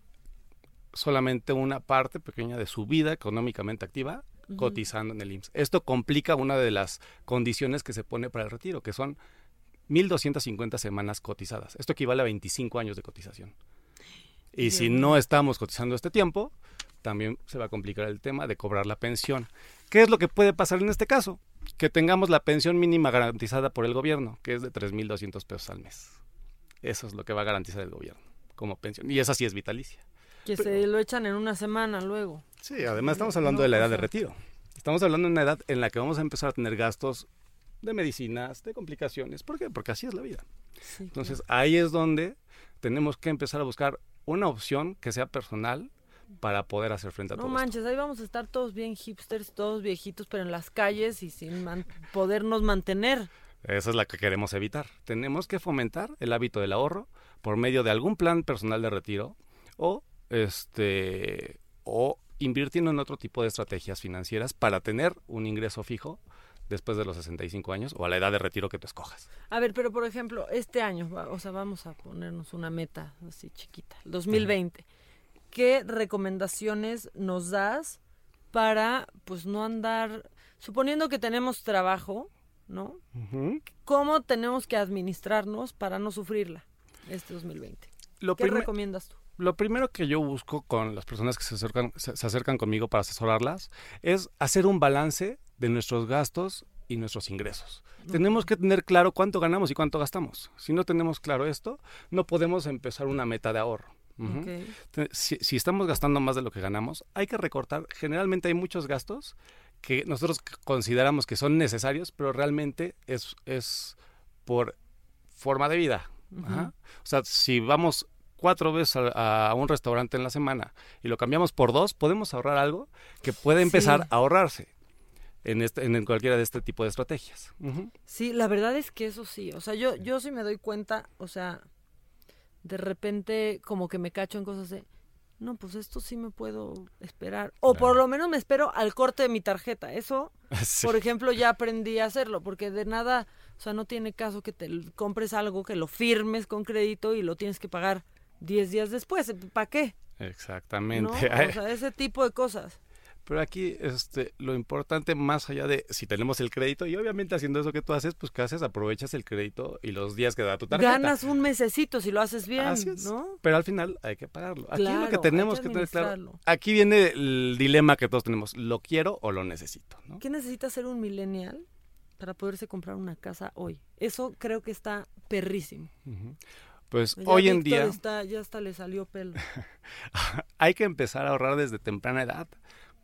solamente una parte pequeña de su vida económicamente activa cotizando en el IMSS. Esto complica una de las condiciones que se pone para el retiro, que son 1.250 semanas cotizadas. Esto equivale a 25 años de cotización. Y si no estamos cotizando este tiempo, también se va a complicar el tema de cobrar la pensión. ¿Qué es lo que puede pasar en este caso? Que tengamos la pensión mínima garantizada por el gobierno, que es de 3.200 pesos al mes. Eso es lo que va a garantizar el gobierno como pensión. Y esa sí es vitalicia. Que se lo echan en una semana luego. Sí, además estamos hablando No, de la o edad de retiro. Estamos hablando de una edad en la que vamos a empezar a tener gastos de medicinas, de complicaciones. ¿Por qué? Porque así es la vida. Sí, Entonces ahí es donde tenemos que empezar a buscar una opción que sea personal para poder hacer frente a No todo manches, ahí vamos a estar todos bien hipsters, todos viejitos, pero en las calles y sin man- podernos mantener. Esa es la que queremos evitar. Tenemos que fomentar el hábito del ahorro por medio de algún plan personal de retiro o este o invirtiendo en otro tipo de estrategias financieras para tener un ingreso fijo después de los 65 años o a la edad de retiro que tú escojas. A ver, pero por ejemplo, este año, o sea, vamos a ponernos una meta así chiquita, el 2020. ¿Qué recomendaciones nos das para, pues, no andar, suponiendo que tenemos trabajo, ¿no? ¿Cómo tenemos que administrarnos para no sufrirla este 2020? Lo, ¿Qué recomiendas tú? Lo primero que yo busco con las personas que se acercan, se, se acercan conmigo para asesorarlas es hacer un balance de nuestros gastos y nuestros ingresos. Tenemos que tener claro cuánto ganamos y cuánto gastamos. Si no tenemos claro esto, no podemos empezar una meta de ahorro. Ujú. Ok. Te- Si, si estamos gastando más de lo que ganamos, hay que recortar. Generalmente hay muchos gastos que nosotros consideramos que son necesarios, pero realmente es, es por forma de vida. Ajá. O sea, si vamos cuatro veces a, a un restaurante en la semana y lo cambiamos por dos, podemos ahorrar algo que puede empezar Sí. a ahorrarse en, este, en cualquiera de este tipo de estrategias. Sí, la verdad es que eso sí. O sea, yo, yo sí me doy cuenta, o sea, de repente como que me cacho en cosas de, no, pues esto sí me puedo esperar. O por lo menos me espero al corte de mi tarjeta. Eso, Sí. por ejemplo, ya aprendí a hacerlo, porque de nada, o sea, no tiene caso que te compres algo, que lo firmes con crédito y lo tienes que pagar 10 días después. ¿Para qué? Exactamente. ¿No? O sea, ese tipo de cosas. Pero aquí este, lo importante, más allá de si tenemos el crédito, y obviamente haciendo eso que tú haces, pues ¿qué haces? Aprovechas el crédito y los días que da tu tarjeta. Ganas un mesecito si lo haces bien, Así es. ¿no? Pero al final hay que pagarlo. Aquí Claro, lo que tenemos que, tener claro. Aquí viene el dilema que todos tenemos. ¿Lo quiero o lo necesito? ¿no? ¿Qué necesita ser un millennial para poderse comprar una casa hoy? Eso creo que está perrísimo. Pues Ya hoy en Víctor día está- ya hasta le salió pelo. hay que empezar a ahorrar desde temprana edad.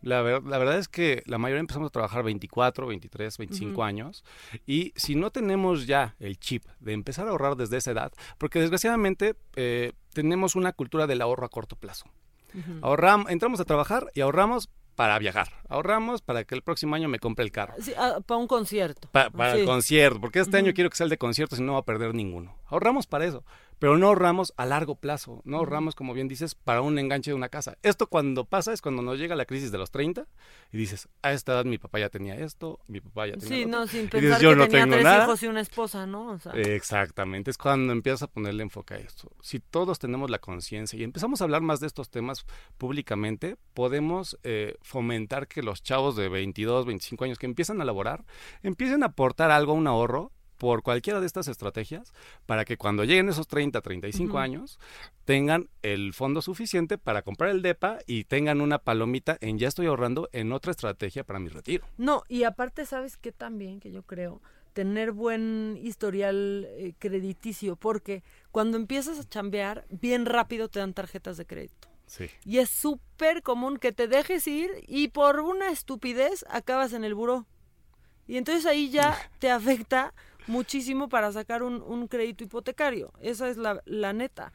La, ver- la verdad es que la mayoría empezamos a trabajar 24, 23, 25 años y si no tenemos ya el chip de empezar a ahorrar desde esa edad, porque desgraciadamente eh, tenemos una cultura del ahorro a corto plazo. Ahorramos, entramos a trabajar y ahorramos para viajar, ahorramos para que el próximo año me compre el carro. Sí, ah, para un concierto. Pa- para Sí. el concierto, porque este año quiero que sea el de conciertos y no va a perder ninguno. Ahorramos para eso, pero no ahorramos a largo plazo, no ahorramos, como bien dices, para un enganche de una casa. Esto cuando pasa es cuando nos llega la crisis de los 30 y dices, a esta edad mi papá ya tenía esto, mi papá ya tenía Sí, lo otro". no, sin pensar dices, yo que no tenía tengo tres nada. hijos y una esposa, ¿no? O sea, Exactamente, es cuando empiezas a ponerle enfoque a esto. Si todos tenemos la conciencia y empezamos a hablar más de estos temas públicamente, podemos eh, fomentar que los chavos de 22, 25 años que empiezan a laborar, empiecen a aportar algo a un ahorro por cualquiera de estas estrategias para que cuando lleguen esos 30, 35 Ujú. años tengan el fondo suficiente para comprar el DEPA y tengan una palomita en ya estoy ahorrando en otra estrategia para mi retiro. No, y aparte, ¿sabes qué también? Que yo creo, tener buen historial eh, crediticio, porque cuando empiezas a chambear, bien rápido te dan tarjetas de crédito. Sí. Y es súper común que te dejes ir y por una estupidez acabas en el buró. Y entonces ahí ya te afecta muchísimo para sacar un, un crédito hipotecario. Esa es la, la neta.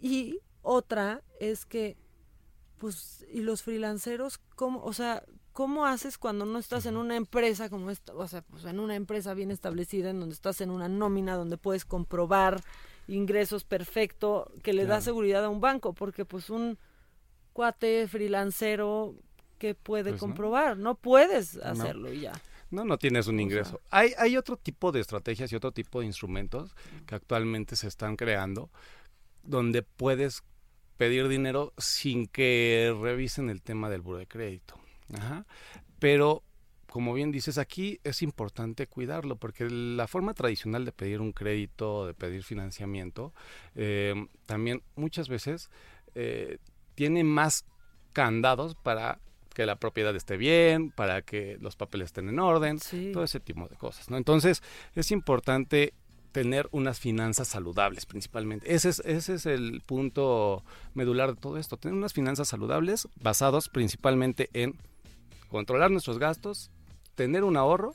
Y otra es que, pues, y los freelanceros, ¿cómo, o sea, ¿cómo haces cuando no estás en una empresa como esta? O sea, pues en una empresa bien establecida, en donde estás en una nómina, donde puedes comprobar ingresos perfecto, que le da seguridad a un banco, porque pues un cuate freelancero que puede Pues comprobar, no, puedes hacerlo y ya. No, no tienes un O ingreso. Hay, hay otro tipo de estrategias y otro tipo de instrumentos que actualmente se están creando donde puedes pedir dinero sin que revisen el tema del buro de crédito. Ajá. Pero, como bien dices, aquí es importante cuidarlo porque la forma tradicional de pedir un crédito, de pedir financiamiento, eh, también muchas veces eh, tiene más candados para que la propiedad esté bien, para que los papeles estén en orden, Sí. todo ese tipo de cosas, ¿no? Entonces, es importante tener unas finanzas saludables principalmente. Ese es, ese es el punto medular de todo esto, tener unas finanzas saludables basados principalmente en controlar nuestros gastos, tener un ahorro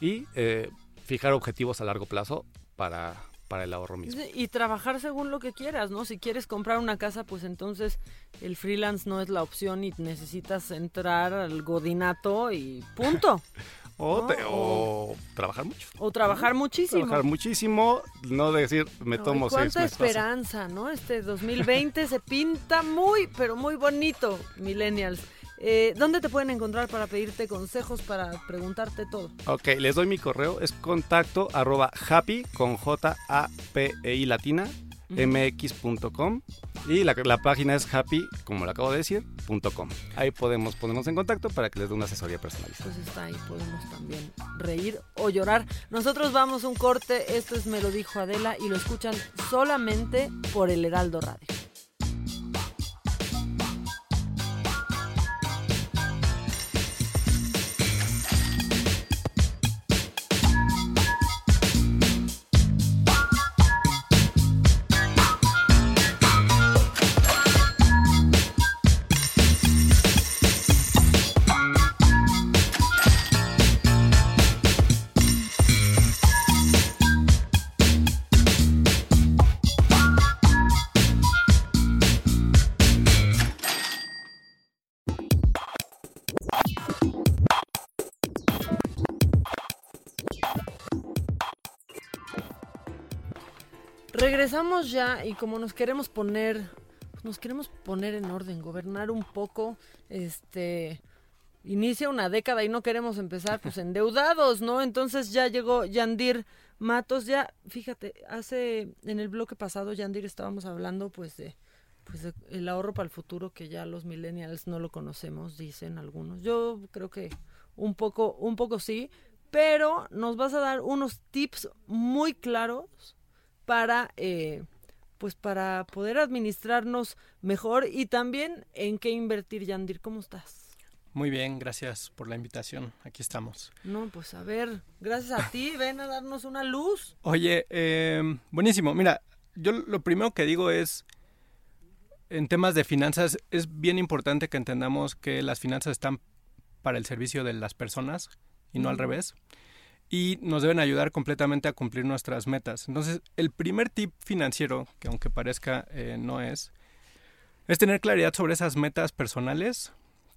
y eh, fijar objetivos a largo plazo para, para el ahorro mismo. Y trabajar según lo que quieras, ¿no? Si quieres comprar una casa, pues entonces el freelance no es la opción y necesitas entrar al godinato y punto. O, No, te- o trabajar mucho. O trabajar muchísimo. Trabajar muchísimo, no decir me tomo seis cuánta meses. esperanza, ¿no? Este 2020 se pinta muy, pero muy bonito, millennials. Eh, ¿Dónde te pueden encontrar para pedirte consejos, para preguntarte todo? Ok, les doy mi correo, es contacto arroba happy con J A P E I latina mx.com y la, la página es happy, como lo acabo de decir, punto .com. Ahí podemos ponernos en contacto para que les dé una asesoría personalizada. Pues está ahí, podemos también reír o llorar. Nosotros vamos un corte, esto es Me lo dijo Adela y lo escuchan solamente por el Heraldo Radio. Regresamos ya y como nos queremos poner, nos queremos poner en orden, gobernar un poco, este, inicia una década y no queremos empezar pues endeudados, ¿no? Entonces ya llegó Yandir Matos, ya, fíjate, hace, en el bloque pasado, Yandir, estábamos hablando pues de, pues de el ahorro para el futuro que ya los millennials no lo conocemos, dicen algunos. Yo creo que un poco, un poco sí, pero nos vas a dar unos tips muy claros para eh, pues para poder administrarnos mejor y también en qué invertir Yandir cómo estás Muy bien, gracias por la invitación. Aquí estamos. no pues a ver gracias a ti ven a darnos una luz Oye, eh, buenísimo. Mira, yo lo primero que digo es, en temas de finanzas, es bien importante que entendamos que las finanzas están para el servicio de las personas y no al revés. Y nos deben ayudar completamente a cumplir nuestras metas. Entonces, el primer tip financiero, que aunque parezca eh, no es, es tener claridad sobre esas metas personales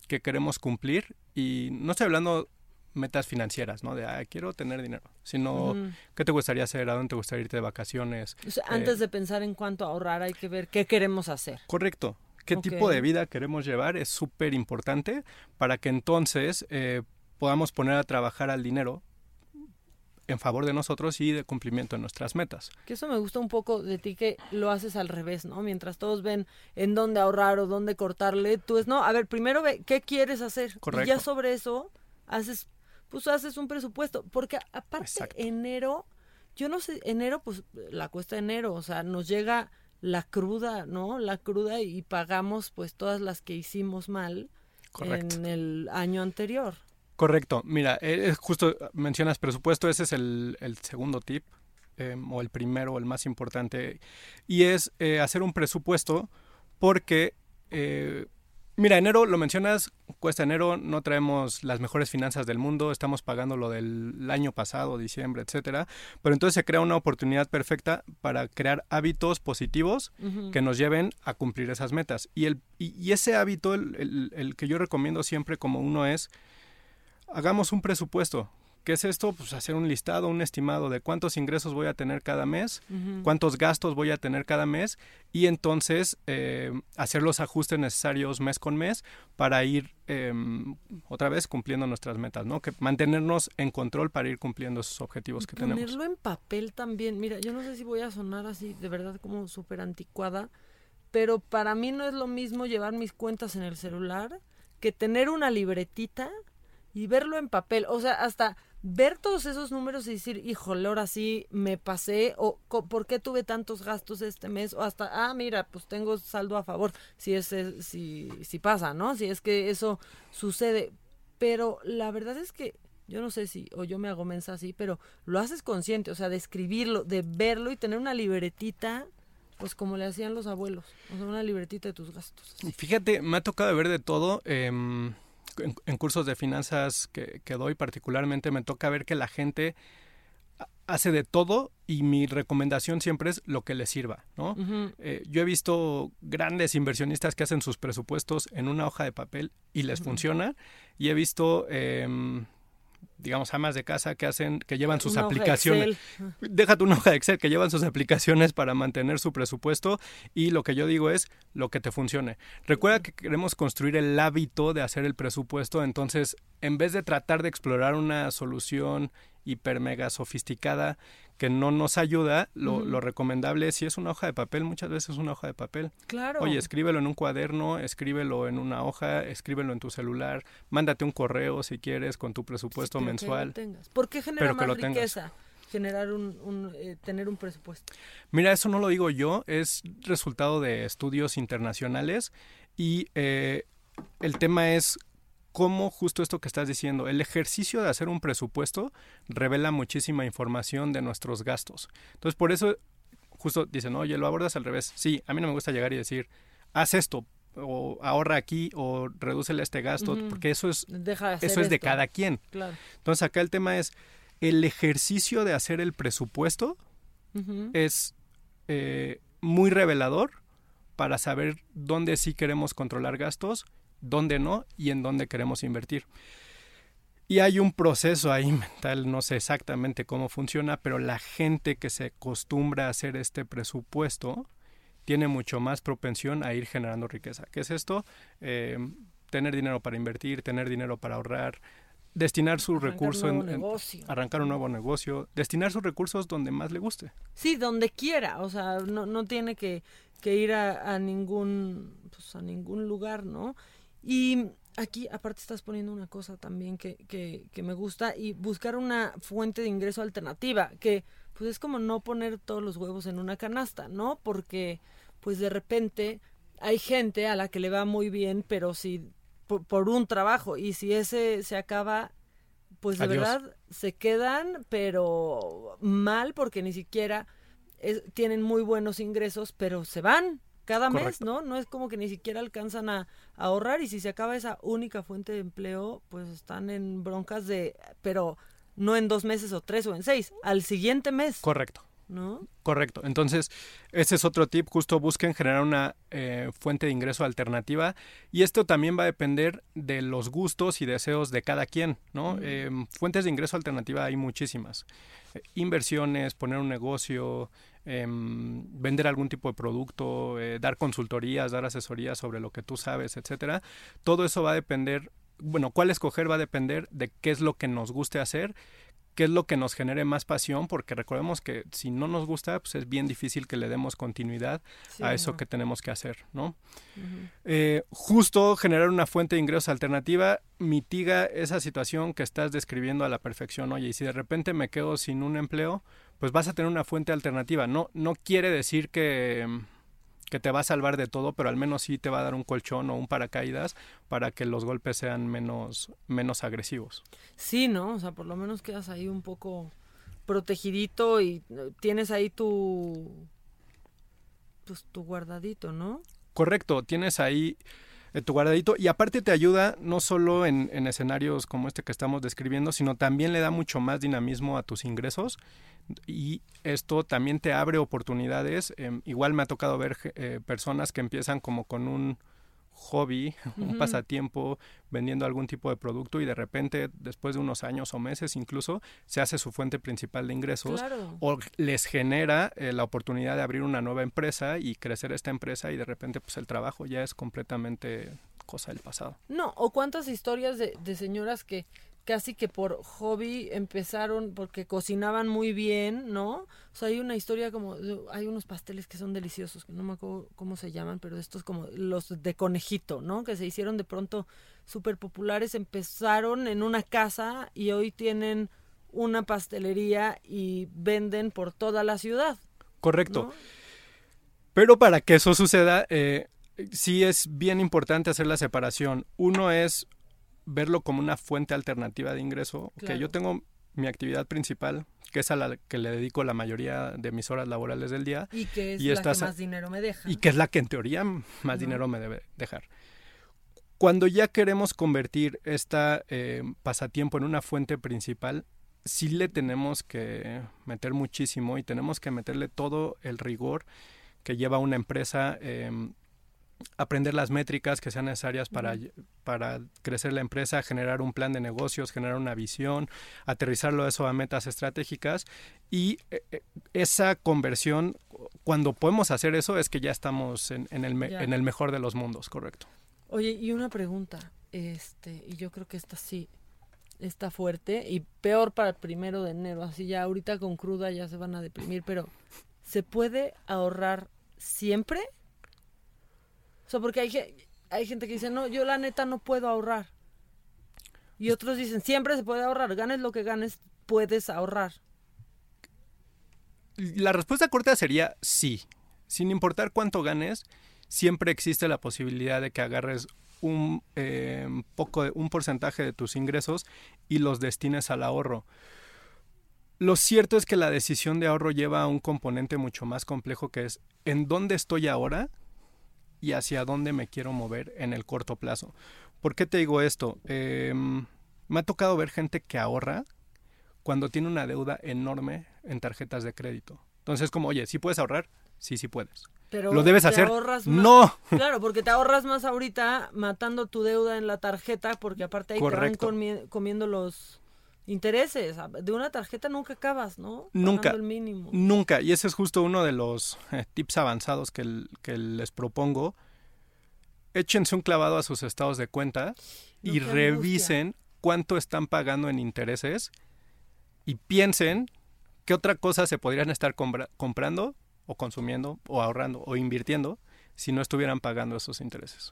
que queremos cumplir y no estoy hablando metas financieras, ¿no? De, ah, quiero tener dinero, sino, Ujú. ¿qué te gustaría hacer? ¿A dónde te gustaría irte de vacaciones? O sea, Eh, antes de pensar en cuánto ahorrar, hay que ver qué queremos hacer. Correcto. ¿Qué Ok. tipo de vida queremos llevar? Es súper importante para que entonces eh, podamos poner a trabajar al dinero en favor de nosotros y de cumplimiento de nuestras metas. Que eso me gusta un poco de ti que lo haces al revés, ¿no? Mientras todos ven en dónde ahorrar o dónde cortarle, tú es, no, a ver, primero ve qué quieres hacer. Y ya Correcto. sobre eso haces, pues haces un presupuesto. Porque aparte, Exacto. enero, yo no sé, enero, pues la cuesta de enero, o sea, nos llega la cruda, ¿no? La cruda y pagamos pues todas las que hicimos mal Correcto. en el año anterior. Correcto. Mira, eh, eh, justo mencionas presupuesto, ese es el, el segundo tip, eh, o el primero, o el más importante, y es eh, hacer un presupuesto porque, eh, mira, enero, lo mencionas, cuesta enero, no traemos las mejores finanzas del mundo, estamos pagando lo del año pasado, diciembre, etcétera, pero entonces se crea una oportunidad perfecta para crear hábitos positivos que nos lleven a cumplir esas metas. Y, el, y, y ese hábito, el, el- el que yo recomiendo siempre como uno es, hagamos un presupuesto. ¿Qué es esto? Pues hacer un listado, un estimado de cuántos ingresos voy a tener cada mes, cuántos gastos voy a tener cada mes y entonces eh, hacer los ajustes necesarios mes con mes para ir eh, otra vez cumpliendo nuestras metas, ¿no? Que mantenernos en control para ir cumpliendo esos objetivos que tenemos. Ponerlo en papel también. Mira, yo no sé si voy a sonar así, de verdad, como súper anticuada, pero para mí no es lo mismo llevar mis cuentas en el celular que tener una libretita y verlo en papel. O sea, hasta ver todos esos números y decir, híjole, ahora sí me pasé, o por qué tuve tantos gastos este mes, o hasta, ah, mira, pues tengo saldo a favor, si es, si, si pasa, ¿no? Si es que eso sucede. Pero la verdad es que yo no sé si, o yo me hago así, pero lo haces consciente, o sea, de escribirlo, de verlo y tener una libretita, pues como le hacían los abuelos, o sea, una libretita de tus gastos. Fíjate, me ha tocado ver de todo. em, en, en cursos de finanzas que, que doy particularmente, me toca ver que la gente ha- hace de todo y mi recomendación siempre es lo que le sirva, ¿no? Eh, yo he visto grandes inversionistas que hacen sus presupuestos en una hoja de papel y les funciona. Y he visto, em, digamos, amas de casa que hacen, que llevan sus Una aplicaciones. Excel. Déjate una hoja de Excel que llevan sus aplicaciones para mantener su presupuesto y lo que yo digo es lo que te funcione. Recuerda que queremos construir el hábito de hacer el presupuesto, entonces en vez de tratar de explorar una solución hiper mega sofisticada que no nos ayuda, lo, lo recomendable es si es una hoja de papel, muchas veces es una hoja de papel. Claro. Oye, escríbelo en un cuaderno, escríbelo en una hoja, escríbelo en tu celular, mándate un correo si quieres con tu presupuesto Pero que lo mensual. tengas. ¿Por qué genera Pero que más tengas. riqueza? Generar un, un, eh, tener un presupuesto. Mira, eso no lo digo yo, es resultado de estudios internacionales y eh, el tema es cómo justo esto que estás diciendo, el ejercicio de hacer un presupuesto revela muchísima información de nuestros gastos. Entonces, por eso justo dicen, oye, lo abordas al revés. Sí, a mí no me gusta llegar y decir, haz esto o ahorra aquí o redúcele este gasto, porque eso es, Deja de eso es de esto. cada quien. Claro. Entonces, acá el tema es el ejercicio de hacer el presupuesto es eh, muy revelador para saber dónde sí queremos controlar gastos, dónde no y en dónde queremos invertir. Y hay un proceso ahí mental, no sé exactamente cómo funciona, pero la gente que se acostumbra a hacer este presupuesto tiene mucho más propensión a ir generando riqueza. ¿Qué es esto? Eh, tener dinero para invertir, tener dinero para ahorrar, destinar su Arrancar recurso un en, nuevo en- negocio. arrancar un nuevo negocio, destinar sus recursos donde más le guste. Sí, donde quiera, o sea, no, no tiene que, que ir a, a ningún pues a ningún lugar, ¿no? Y aquí aparte estás poniendo una cosa también que, que, que me gusta y buscar una fuente de ingreso alternativa, que pues es como no poner todos los huevos en una canasta, ¿no? Porque pues de repente hay gente a la que le va muy bien, pero si por, por un trabajo y si ese se acaba, pues de Adiós. verdad se quedan, pero mal porque ni siquiera es- tienen muy buenos ingresos, pero se van cada mes. ¿no? No es como que ni siquiera alcanzan a, a ahorrar y si se acaba esa única fuente de empleo, pues están en broncas de, pero no en dos meses o tres o en seis, al siguiente mes. Correcto, ¿no? Correcto. Entonces, ese es otro tip. Justo busquen generar una eh, fuente de ingreso alternativa. Y esto también va a depender de los gustos y deseos de cada quien, ¿no? Eh, fuentes de ingreso alternativa hay muchísimas. Eh, inversiones, poner un negocio, em, vender algún tipo de producto, eh, dar consultorías, dar asesorías sobre lo que tú sabes, etcétera. Todo eso va a depender, bueno, cuál escoger va a depender de qué es lo que nos guste hacer qué es lo que nos genere más pasión, porque recordemos que si no nos gusta, pues es bien difícil que le demos continuidad Sí, a eso no. que tenemos que hacer, ¿no? Eh, justo generar una fuente de ingresos alternativa mitiga esa situación que estás describiendo a la perfección. Oye, y si de repente me quedo sin un empleo, pues vas a tener una fuente alternativa. No, no quiere decir que, que te va a salvar de todo, pero al menos sí te va a dar un colchón o un paracaídas para que los golpes sean menos, menos agresivos. Sí, ¿no? O sea, por lo menos quedas ahí un poco protegidito y eh, tienes ahí tu pues tu guardadito, ¿no? Correcto, tienes ahí eh, tu guardadito y aparte te ayuda no solo en, en escenarios como este que estamos describiendo, sino también le da mucho más dinamismo a tus ingresos y esto también te abre oportunidades. Em, igual me ha tocado ver eh, personas que empiezan como con un hobby, un pasatiempo, vendiendo algún tipo de producto y de repente, después de unos años o meses incluso, se hace su fuente principal de ingresos Claro. o les genera eh, la oportunidad de abrir una nueva empresa y crecer esta empresa y de repente pues el trabajo ya es completamente cosa del pasado. No, o cuántas historias de, de señoras que casi que por hobby empezaron porque cocinaban muy bien, ¿no? O sea, hay una historia como, hay unos pasteles que son deliciosos, que no me acuerdo cómo se llaman, pero estos como los de conejito, ¿no? Que se hicieron de pronto súper populares, empezaron en una casa y hoy tienen una pastelería y venden por toda la ciudad. Correcto. ¿no? Pero para que eso suceda, eh, sí es bien importante hacer la separación. Uno es verlo como una fuente alternativa de ingreso. Que yo tengo mi actividad principal, que es a la que le dedico la mayoría de mis horas laborales del día. Y que es Y la que más dinero me deja. y que es la que en teoría más No. dinero me debe dejar. Cuando ya queremos convertir esta eh, pasatiempo en una fuente principal, sí le tenemos que meter muchísimo y tenemos que meterle todo el rigor que lleva una empresa, eh, aprender las métricas que sean necesarias para, para crecer la empresa, generar un plan de negocios, generar una visión, aterrizarlo eso a metas estratégicas y eh, eh, esa conversión, cuando podemos hacer eso es que ya estamos en, en el, me- en el mejor de los mundos, correcto. Oye, y una pregunta, este, y yo creo que esta sí está fuerte y peor para el primero de enero, así ya ahorita con cruda ya se van a deprimir, pero ¿se puede ahorrar siempre? O sea, porque hay, hay gente que dice, no, yo la neta no puedo ahorrar. Y otros dicen, siempre se puede ahorrar, ganes lo que ganes, puedes ahorrar. La respuesta corta sería sí. Sin importar cuánto ganes, siempre existe la posibilidad de que agarres un eh, poco de, un porcentaje de tus ingresos y los destines al ahorro. Lo cierto es que la decisión de ahorro lleva a un componente mucho más complejo que es en dónde estoy ahora y hacia dónde me quiero mover en el corto plazo. ¿Por qué te digo esto? Em, me ha tocado ver gente que ahorra cuando tiene una deuda enorme en tarjetas de crédito. Entonces, como, oye, ¿sí puedes ahorrar? Sí, sí puedes. Pero ¿Lo debes te hacer? ahorras más- No. Claro, porque te ahorras más ahorita matando tu deuda en la tarjeta, porque aparte ahí Correcto. te van comie- comiendo los intereses. De una tarjeta nunca acabas, ¿no? Nunca. El mínimo. Nunca. Y ese es justo uno de los eh, tips avanzados que, les propongo. Échense un clavado a sus estados de cuenta No, y revisen cuánto están pagando en intereses y piensen qué otra cosa se podrían estar compra- comprando o consumiendo o ahorrando o invirtiendo si no estuvieran pagando esos intereses.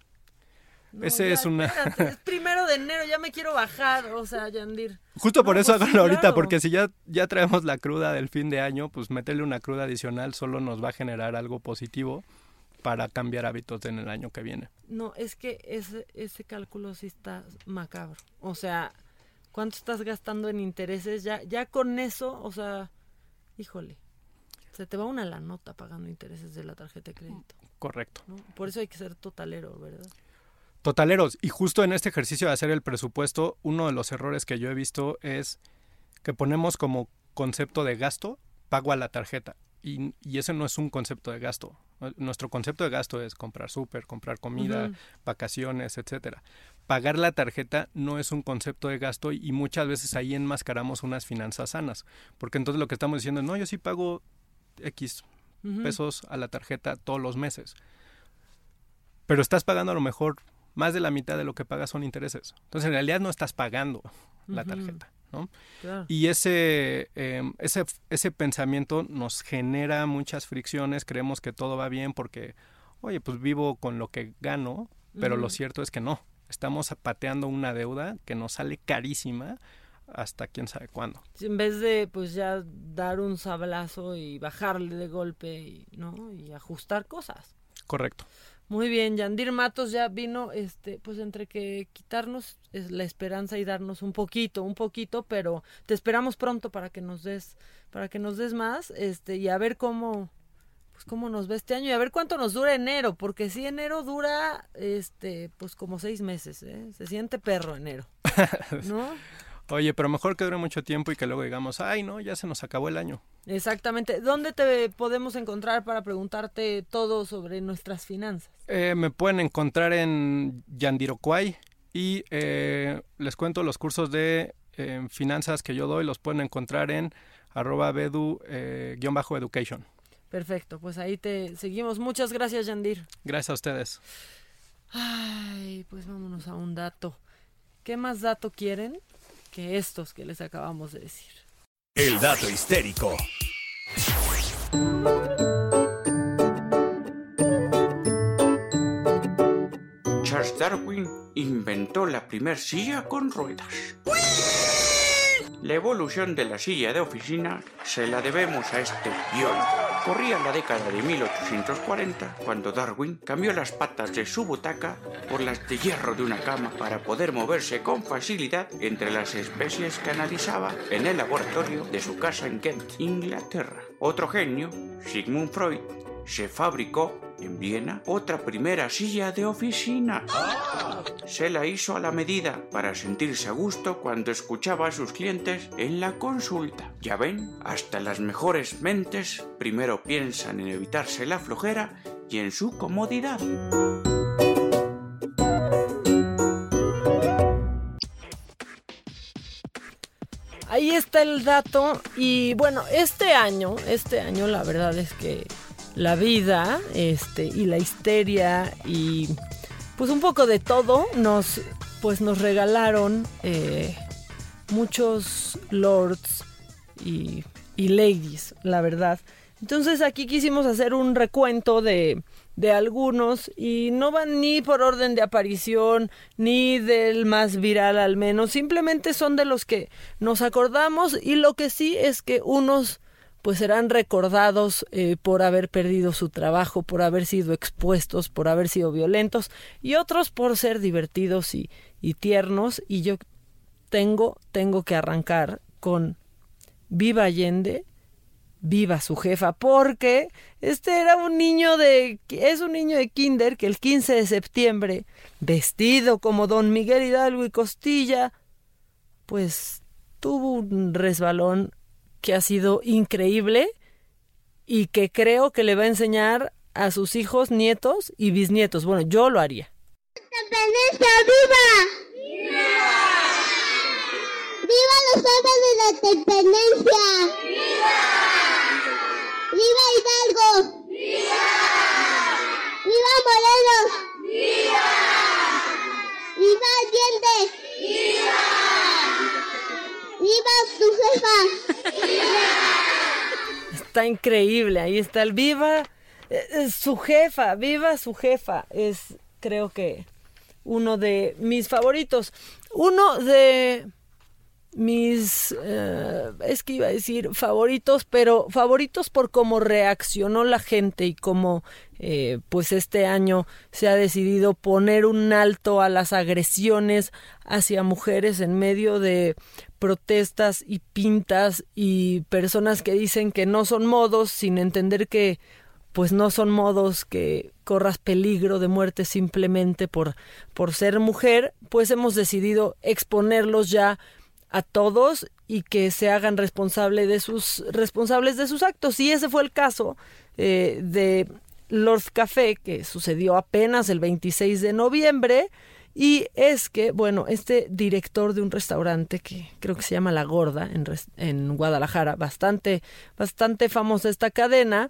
No, ese ya, es una- espérate, es de enero, ya me quiero bajar, o sea, Yandir. Justo por No, eso pues sí, háganlo ahorita, claro. porque si ya, ya traemos la cruda del fin de año, pues meterle una cruda adicional solo nos va a generar algo positivo para cambiar hábitos en el año que viene. No, es que ese, ese cálculo sí está macabro. O sea, ¿cuánto estás gastando en intereses? Ya, ya con eso, o sea, híjole, se te va una la nota pagando intereses de la tarjeta de crédito. Correcto. ¿no? Por eso hay que ser totalero, ¿verdad? Totaleros, y justo en este ejercicio de hacer el presupuesto, uno de los errores que yo he visto es que ponemos como concepto de gasto pago a la tarjeta. Y, y ese no es un concepto de gasto. Nuestro concepto de gasto es comprar súper, comprar comida, vacaciones, etcétera. Pagar la tarjeta no es un concepto de gasto y muchas veces ahí enmascaramos unas finanzas sanas. Porque entonces lo que estamos diciendo es, no, yo sí pago X pesos a la tarjeta todos los meses. Pero estás pagando a lo mejor más de la mitad de lo que pagas son intereses. Entonces en realidad no estás pagando la tarjeta. ¿no? Claro. Y ese, eh, ese, ese pensamiento nos genera muchas fricciones, creemos que todo va bien porque, oye, pues vivo con lo que gano, pero lo cierto es que no. Estamos pateando una deuda que nos sale carísima hasta quién sabe cuándo. En vez de pues ya dar un sablazo y bajarle de golpe y, ¿no? y ajustar cosas. Correcto. Muy bien, Yandir Matos ya vino, este, pues entre que quitarnos es la esperanza y darnos un poquito, un poquito, pero te esperamos pronto para que nos des, para que nos des más, este, y a ver cómo, pues cómo nos ve este año y a ver cuánto nos dura enero, porque si enero dura, este, pues como seis meses, ¿eh? se siente perro enero, ¿no? Oye, pero mejor que dure mucho tiempo y que luego digamos, ay, no, ya se nos acabó el año. Exactamente. ¿Dónde te podemos encontrar para preguntarte todo sobre nuestras finanzas? Eh, me pueden encontrar en Yandiroquai y eh, les cuento los cursos de eh, finanzas que yo doy, los pueden encontrar en arroba bedu-education. Perfecto, pues ahí te seguimos. Muchas gracias, Yandir. Gracias a ustedes. Ay, pues vámonos a un dato. ¿Qué más dato quieren que estos que les acabamos de decir? El dato histérico. Charles Darwin inventó la primer silla con ruedas. La evolución de la silla de oficina se la debemos a este biólogo. Corría la década de 1840 cuando Darwin cambió las patas de su butaca por las de hierro de una cama para poder moverse con facilidad entre las especies que analizaba en el laboratorio de su casa en Kent, Inglaterra. Otro genio, Sigmund Freud, se fabricó en Viena otra primera silla de oficina. Se la hizo a la medida para sentirse a gusto cuando escuchaba a sus clientes en la consulta. Ya ven, hasta las mejores mentes primero piensan en evitarse la flojera y en su comodidad. Ahí está el dato y bueno, este año, este año la verdad es que la vida, este y la histeria y pues un poco de todo nos pues nos regalaron eh, muchos lords y, y ladies, la verdad. Entonces aquí quisimos hacer un recuento de, de algunos y no van ni por orden de aparición ni del más viral al menos, simplemente son de los que nos acordamos y lo que sí es que unos pues serán recordados eh, por haber perdido su trabajo, por haber sido expuestos, por haber sido violentos y otros por ser divertidos y, tiernos. Y yo tengo, tengo que arrancar con Viva Allende, viva su jefa, porque este era un niño de, es un niño de kinder que el 15 de septiembre, vestido como don Miguel Hidalgo y Costilla, pues tuvo un resbalón que ha sido increíble y que creo que le va a enseñar a sus hijos, nietos y bisnietos. Bueno, yo lo haría. ¡Independencia viva! ¡Viva los héroes de la independencia! ¡Viva! ¡Viva Hidalgo! ¡Viva! ¡Viva Morelos! ¡Viva! ¡Viva Allende! ¡Viva! ¡Viva su jefa! Está increíble, ahí está el viva eh, eh, su jefa, viva su jefa. Es creo que uno de mis favoritos. Uno de mis, eh, es que iba a decir favoritos, pero favoritos por cómo reaccionó la gente y cómo pues este año se ha decidido poner un alto a las agresiones hacia mujeres en medio de protestas y pintas y personas que dicen que no son modos sin entender que pues no son modos que corras peligro de muerte simplemente por, por ser mujer, pues hemos decidido exponerlos ya a todos y que se hagan responsable de sus, responsables de sus actos. Y ese fue el caso eh, de Lord Café, que sucedió apenas el 26 de noviembre. Y es que, bueno, este director de un restaurante que creo que se llama La Gorda en, en Guadalajara, bastante, bastante famosa esta cadena,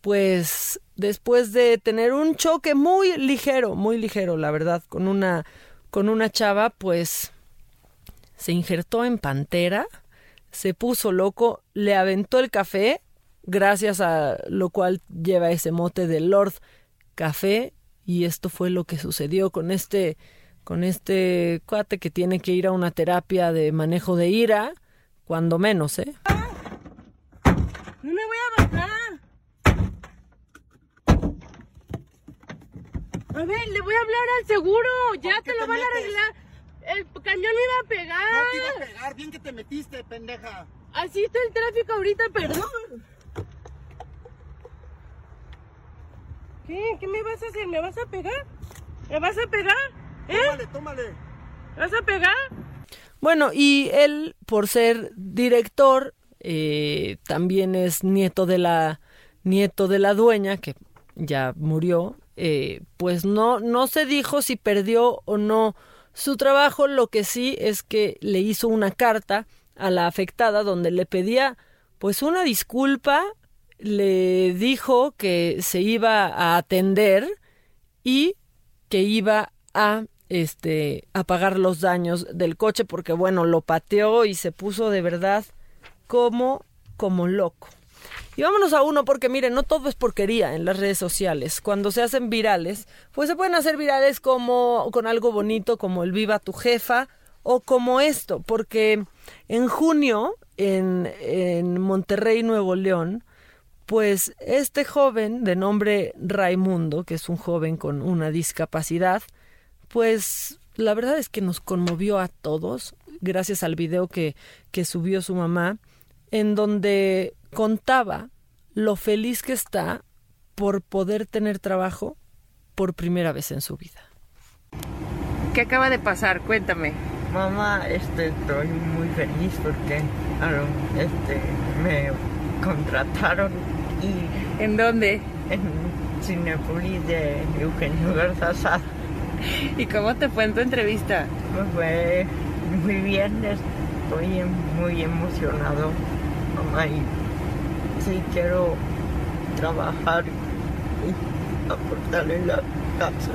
pues después de tener un choque muy ligero, muy ligero, la verdad, con una, con una chava, pues se injertó en pantera, se puso loco, le aventó el café, gracias a lo cual lleva ese mote de Lord Café, y esto fue lo que sucedió con este, con este cuate que tiene que ir a una terapia de manejo de ira, cuando menos, ¿eh? No me voy a bajar. A ver, le voy a hablar al seguro. Ya te lo van a arreglar. El cañón me iba a pegar. No te iba a pegar, bien que te metiste, pendeja. Así está el tráfico ahorita, perdón. ¿Qué? ¿Qué me vas a hacer? ¿Me vas a pegar? ¿Me vas a pegar? ¿Eh? Tómale, tómale. ¿Me vas a pegar? Bueno, y él, por ser director, eh, también es nieto de la nieto de la dueña que ya murió. eh, pues no no se dijo si perdió o no su trabajo. Lo que sí es que le hizo una carta a la afectada donde le pedía pues una disculpa, le dijo que se iba a atender y que iba a este a pagar los daños del coche porque bueno lo pateó y se puso de verdad como como loco. Y vámonos a uno porque miren no todo es porquería en las redes sociales. Cuando se hacen virales pues se pueden hacer virales como con algo bonito como el viva tu jefa o como esto porque en junio en, en Monterrey Nuevo León pues este joven de nombre Raimundo, que es un joven con una discapacidad, pues la verdad es que nos conmovió a todos gracias al video que, que subió su mamá, en donde contaba lo feliz que está por poder tener trabajo por primera vez en su vida. ¿Qué acaba de pasar? Cuéntame. Mamá, este, estoy muy feliz porque este, me contrataron y... ¿En dónde? En Cinepolis de Eugenio Garzazada. ¿Y cómo te fue en tu entrevista? Me fue muy bien, estoy muy emocionado, mamá, y sí quiero trabajar y aportar en la casa.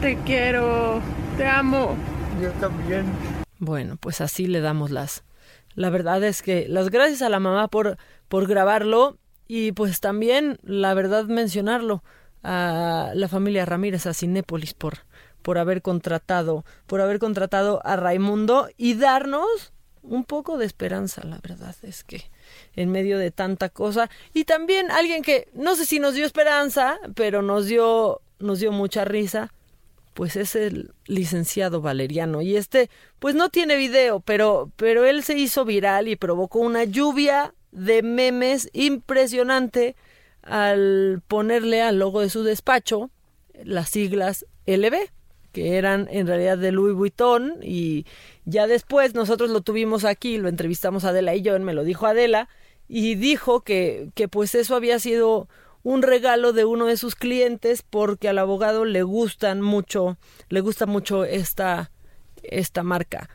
Te quiero, te amo. Yo también. Bueno, pues así le damos las. La verdad es que las gracias a la mamá por, por grabarlo y pues también, la verdad, mencionarlo a la familia Ramírez, a Cinépolis, por, por haber contratado, por haber contratado a Raimundo y darnos un poco de esperanza, la verdad es que en medio de tanta cosa. Y también alguien que no sé si nos dio esperanza, pero nos dio nos dio mucha risa, pues es el licenciado Valeriano. Y este pues no tiene video, pero pero él se hizo viral y provocó una lluvia de memes impresionante al ponerle al logo de su despacho las siglas LB, que eran en realidad de Louis Vuitton y ya después nosotros lo tuvimos aquí, lo entrevistamos a Adela y yo, me lo dijo Adela y dijo que, que pues eso había sido un regalo de uno de sus clientes porque al abogado le gustan mucho, le gusta mucho esta, esta marca.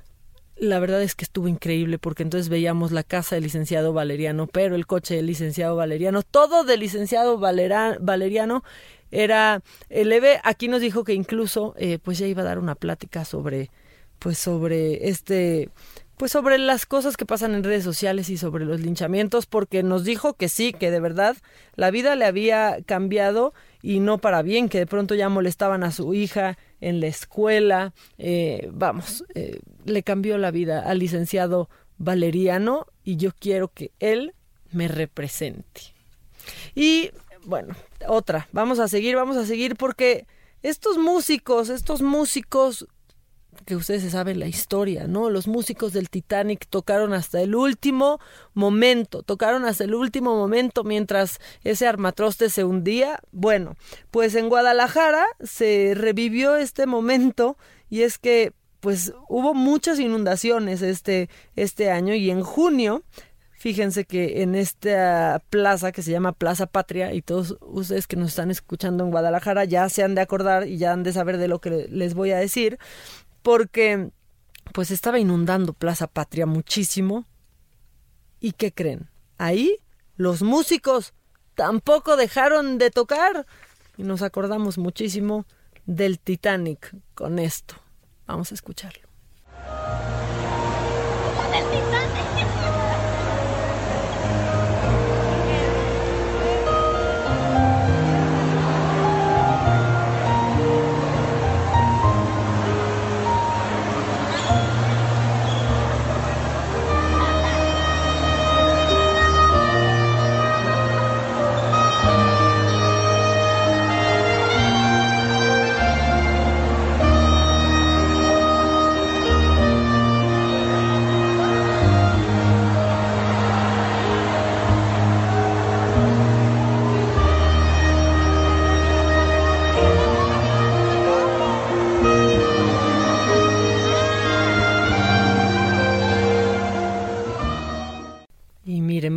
La verdad es que estuvo increíble porque entonces veíamos la casa del licenciado Valeriano, pero el coche del licenciado Valeriano, todo del licenciado Valeriano era LB. Aquí nos dijo que incluso eh, pues ya iba a dar una plática sobre pues sobre este pues sobre las cosas que pasan en redes sociales y sobre los linchamientos porque nos dijo que sí, que de verdad la vida le había cambiado y no para bien, que de pronto ya molestaban a su hija en la escuela, eh, vamos, eh, le cambió la vida al licenciado Valeriano y yo quiero que él me represente. Y bueno, otra, vamos a seguir, vamos a seguir porque estos músicos, estos músicos que ustedes se saben la historia, ¿no? Los músicos del Titanic tocaron hasta el último momento, tocaron hasta el último momento mientras ese armatroste se hundía. Bueno, pues en Guadalajara se revivió este momento y es que pues hubo muchas inundaciones este, este año y en junio, fíjense que en esta plaza que se llama Plaza Patria y todos ustedes que nos están escuchando en Guadalajara ya se han de acordar y ya han de saber de lo que les voy a decir, porque pues estaba inundando Plaza Patria muchísimo. ¿Y qué creen? Ahí los músicos tampoco dejaron de tocar y nos acordamos muchísimo del Titanic con esto. Vamos a escucharlo.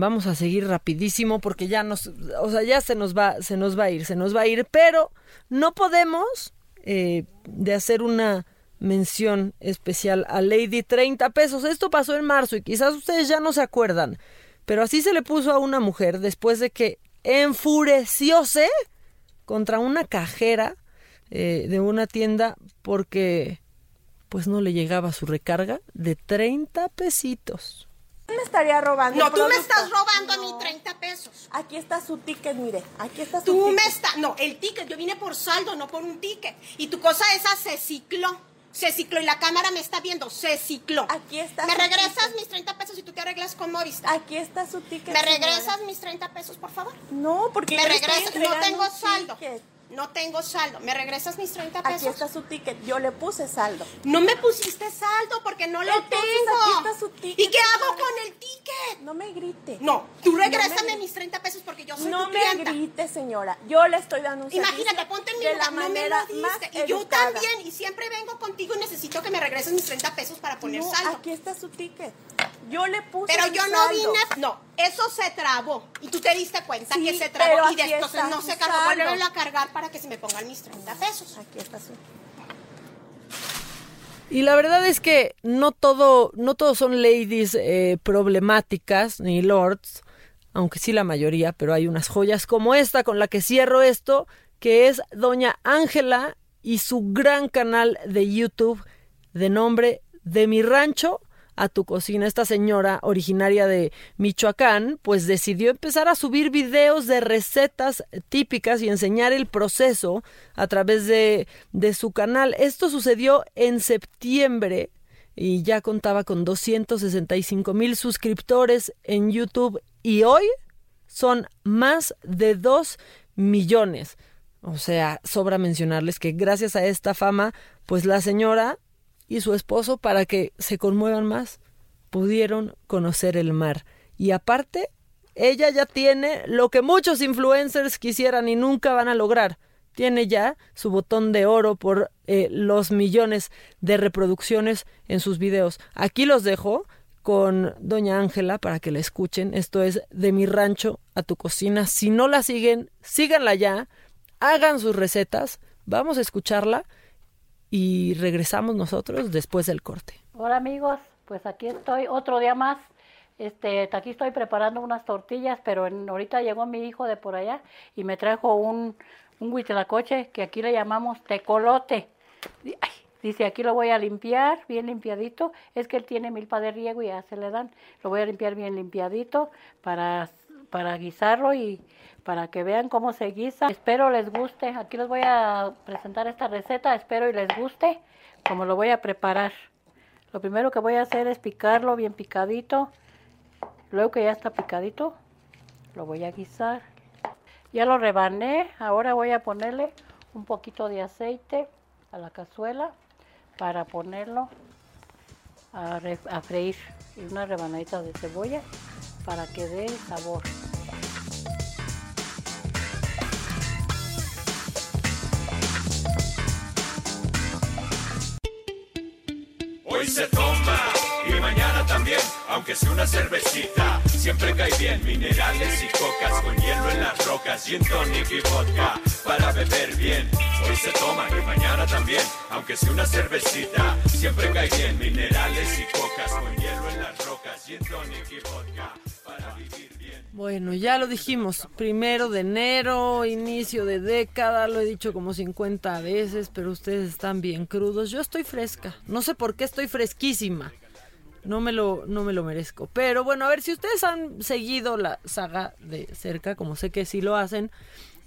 Vamos a seguir rapidísimo porque ya nos, o sea, ya se nos va, se nos va a ir, se nos va a ir, pero no podemos eh, de hacer una mención especial a Lady 30 pesos. Esto pasó en marzo y quizás ustedes ya no se acuerdan, pero así se le puso a una mujer después de que enfurecióse contra una cajera eh, de una tienda porque pues no le llegaba su recarga de 30 pesitos. Me estaría robando. No, tú me estás robando a mí 30 pesos. Aquí está su ticket, mire. Aquí está su Tú ticket. me estás... No, el ticket, yo vine por saldo, no por un ticket. Y tu cosa esa se cicló. Se cicló y la cámara me está viendo. Se cicló. Aquí está ¿Me regresas ticket. mis 30 pesos y tú te arreglas con Movistar? Aquí está su ticket. ¿Me señora. regresas mis 30 pesos, por favor? No, porque ¿Me regresas? No tengo saldo. ticket. No tengo saldo. ¿Me regresas mis 30 pesos? Aquí está su ticket. Yo le puse saldo. No me pusiste saldo porque no lo Entonces, tengo. aquí está su ticket, ¿Y qué hago con el ticket? No me grite. No, tú No regrésame me- mis 30 pesos porque yo soy No tu me clienta. grite, señora. Yo le estoy dando un Imagínate, ponte en mi de lugar, la no me lo más. Y yo educada. también, y siempre vengo contigo y necesito que me regreses mis 30 pesos para poner No, saldo. aquí está su ticket. Yo le puse Pero yo no vine, no, eso se trabó. Y tú te diste cuenta Sí, que se trabó y de entonces no se cargó. saldo. Vuélvelo a cargar para que se me pongan mis 30 pesos. Aquí está su Y la verdad es que no todo, no todos son ladies eh, problemáticas ni lords, aunque sí la mayoría, pero hay unas joyas como esta con la que cierro esto, que es Doña Ángela y su gran canal de YouTube de nombre De mi rancho a tu cocina. Esta señora originaria de Michoacán, pues decidió empezar a subir videos de recetas típicas y enseñar el proceso a través de, de su canal. Esto sucedió en septiembre y ya contaba con 265 mil suscriptores en YouTube y hoy son más de 2 millones. O sea, sobra mencionarles que gracias a esta fama, pues la señora y su esposo, para que se conmuevan más, pudieron conocer el mar. Y aparte, ella ya tiene lo que muchos influencers quisieran y nunca van a lograr. Tiene ya su botón de oro por eh, los millones de reproducciones en sus videos. Aquí los dejo con Doña Ángela para que la escuchen. Esto es de mi rancho a tu cocina. Si no la siguen, síganla ya. Hagan sus recetas. Vamos a escucharla y regresamos nosotros después del corte. Hola amigos, pues aquí estoy otro día más. Este, aquí estoy preparando unas tortillas, pero en- ahorita llegó mi hijo de por allá y me trajo un, un huitlacoche que aquí le llamamos tecolote. Dice, aquí lo voy a limpiar bien limpiadito. Es que él tiene milpa de riego y ya se le dan. Lo voy a limpiar bien limpiadito para, para guisarlo y para que vean cómo se guisa. Espero les guste. Aquí les voy a presentar esta receta. Espero y les guste como lo voy a preparar. Lo primero que voy a hacer es picarlo bien picadito. Luego que ya está picadito, lo voy a guisar. Ya lo rebané. Ahora voy a ponerle un poquito de aceite a la cazuela para ponerlo a, re- a freír. Y una rebanadita de cebolla para que dé se toma y mañana también, aunque sea una cervecita. Siempre cae bien minerales y cocas con hielo en las rocas, gin tonic y vodka para beber bien. Hoy se toma y mañana también, aunque sea una cervecita. Siempre cae bien minerales y cocas con hielo en las rocas, gin tonic y vodka para vivir bien. Bueno, ya lo dijimos, primero de enero, inicio de década, lo he dicho como 50 veces, pero ustedes están bien crudos. Yo estoy fresca, no sé por qué estoy fresquísima. No me lo no me lo merezco. Pero bueno, a ver si ustedes han seguido la saga de cerca, como sé que sí lo hacen,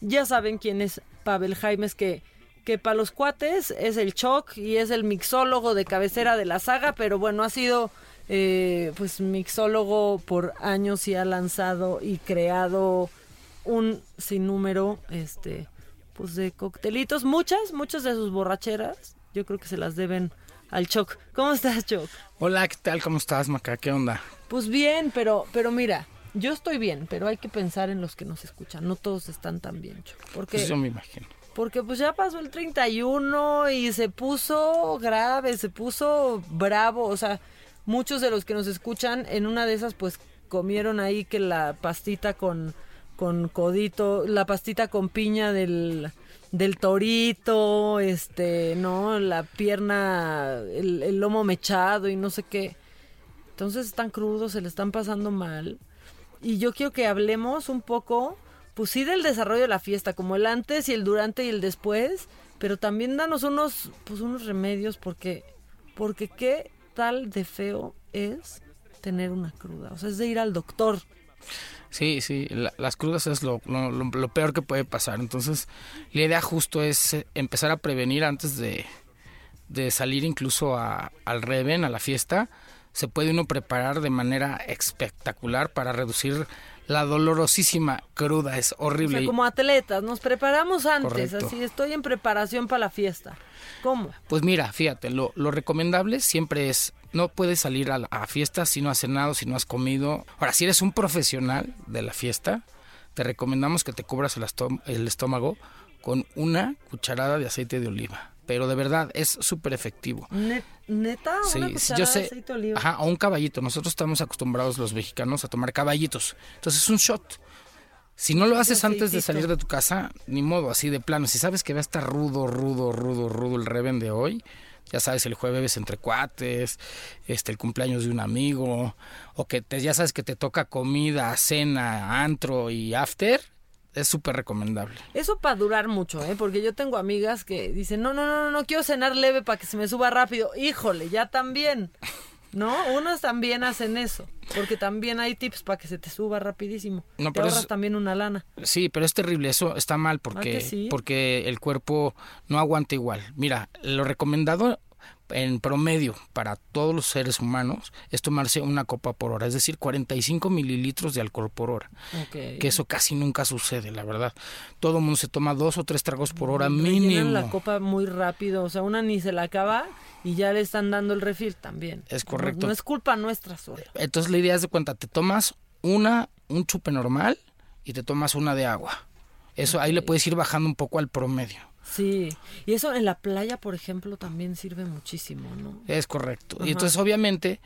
ya saben quién es Pavel Jaimes que que para los cuates es el Choc y es el mixólogo de cabecera de la saga, pero bueno, ha sido eh, pues mixólogo por años y ha lanzado y creado un sinnúmero este pues de coctelitos, muchas, muchas de sus borracheras, yo creo que se las deben al Choc. ¿Cómo estás, Choc? Hola, ¿qué tal? ¿Cómo estás, Maca? ¿Qué onda? Pues bien, pero pero mira, yo estoy bien, pero hay que pensar en los que nos escuchan. No todos están tan bien, Choc, porque Pues yo me imagino. porque pues ya pasó el 31 y se puso grave, se puso bravo, o sea, muchos de los que nos escuchan en una de esas pues comieron ahí que la pastita con con codito, la pastita con piña del del torito, este, no, la pierna, el, lomo mechado y no sé qué. Entonces están crudos, se le están pasando mal. Y yo quiero que hablemos un poco, pues sí, del desarrollo de la fiesta, como el antes y el durante y el después, pero también danos unos, pues unos remedios, porque, porque qué tal de feo es tener una cruda. O sea, es de ir al doctor. Sí, sí, la- las crudas es lo, lo- peor que puede pasar. Entonces, la idea justo es eh, empezar a prevenir antes de, de salir incluso a- al Reven, a la fiesta. Se puede uno preparar de manera espectacular para reducir la dolorosísima cruda. Es O horrible. sea, como atletas, nos preparamos antes, Correcto. así estoy en preparación para la fiesta. ¿Cómo? Pues mira, fíjate, lo, lo recomendable siempre es, no puedes salir a, la- a fiestas si no has cenado, si no has comido. Ahora, si eres un profesional de la fiesta, te recomendamos que te cubras el, el estómago con una cucharada de aceite de oliva. Pero de verdad, es súper efectivo. ¿Neta? Sí, ¿Una sí, cucharada yo de sé. aceite de oliva? Ajá, o un caballito. Nosotros estamos acostumbrados los mexicanos a tomar caballitos. Entonces es un shot. Si no lo haces antes de salir de tu casa, ni modo, así de plano. Si sabes que va a estar rudo, rudo, rudo, rudo el reven de hoy, ya sabes, el jueves entre cuates, este, el cumpleaños de un amigo, o que te, ya sabes que te toca comida, cena, antro y after, es súper recomendable. Eso para durar mucho, ¿eh? Porque yo tengo amigas que dicen, no, no, no, no, no quiero cenar leve para que se me suba rápido. Híjole, ya también. ¿No? Unos también hacen eso. Porque también hay tips para que se te suba rapidísimo. No, te pero ahorras es- también una lana. Sí, pero es terrible, eso está mal porque, que sí? porque el cuerpo no aguanta igual. Mira, lo recomendado en promedio para todos los seres humanos es tomarse una copa por hora, es decir, 45 mililitros de alcohol por hora. Que eso casi nunca sucede, la verdad. Todo el mundo se toma dos o tres tragos por hora Rellenan mínimo. la copa muy rápido. O sea, una ni se la acaba y ya le están dando el refil también. Es correcto. No, es culpa nuestra solo. Entonces la idea es de cuenta, te tomas una, un chupe normal y te tomas una de agua. Eso ahí le puedes ir bajando un poco al promedio. Sí. Y eso en la playa, por ejemplo, también sirve muchísimo, ¿no? Es correcto. Ajá. Y entonces obviamente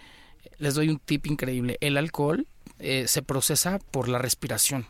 les doy un tip increíble. El alcohol eh, se procesa por la respiración.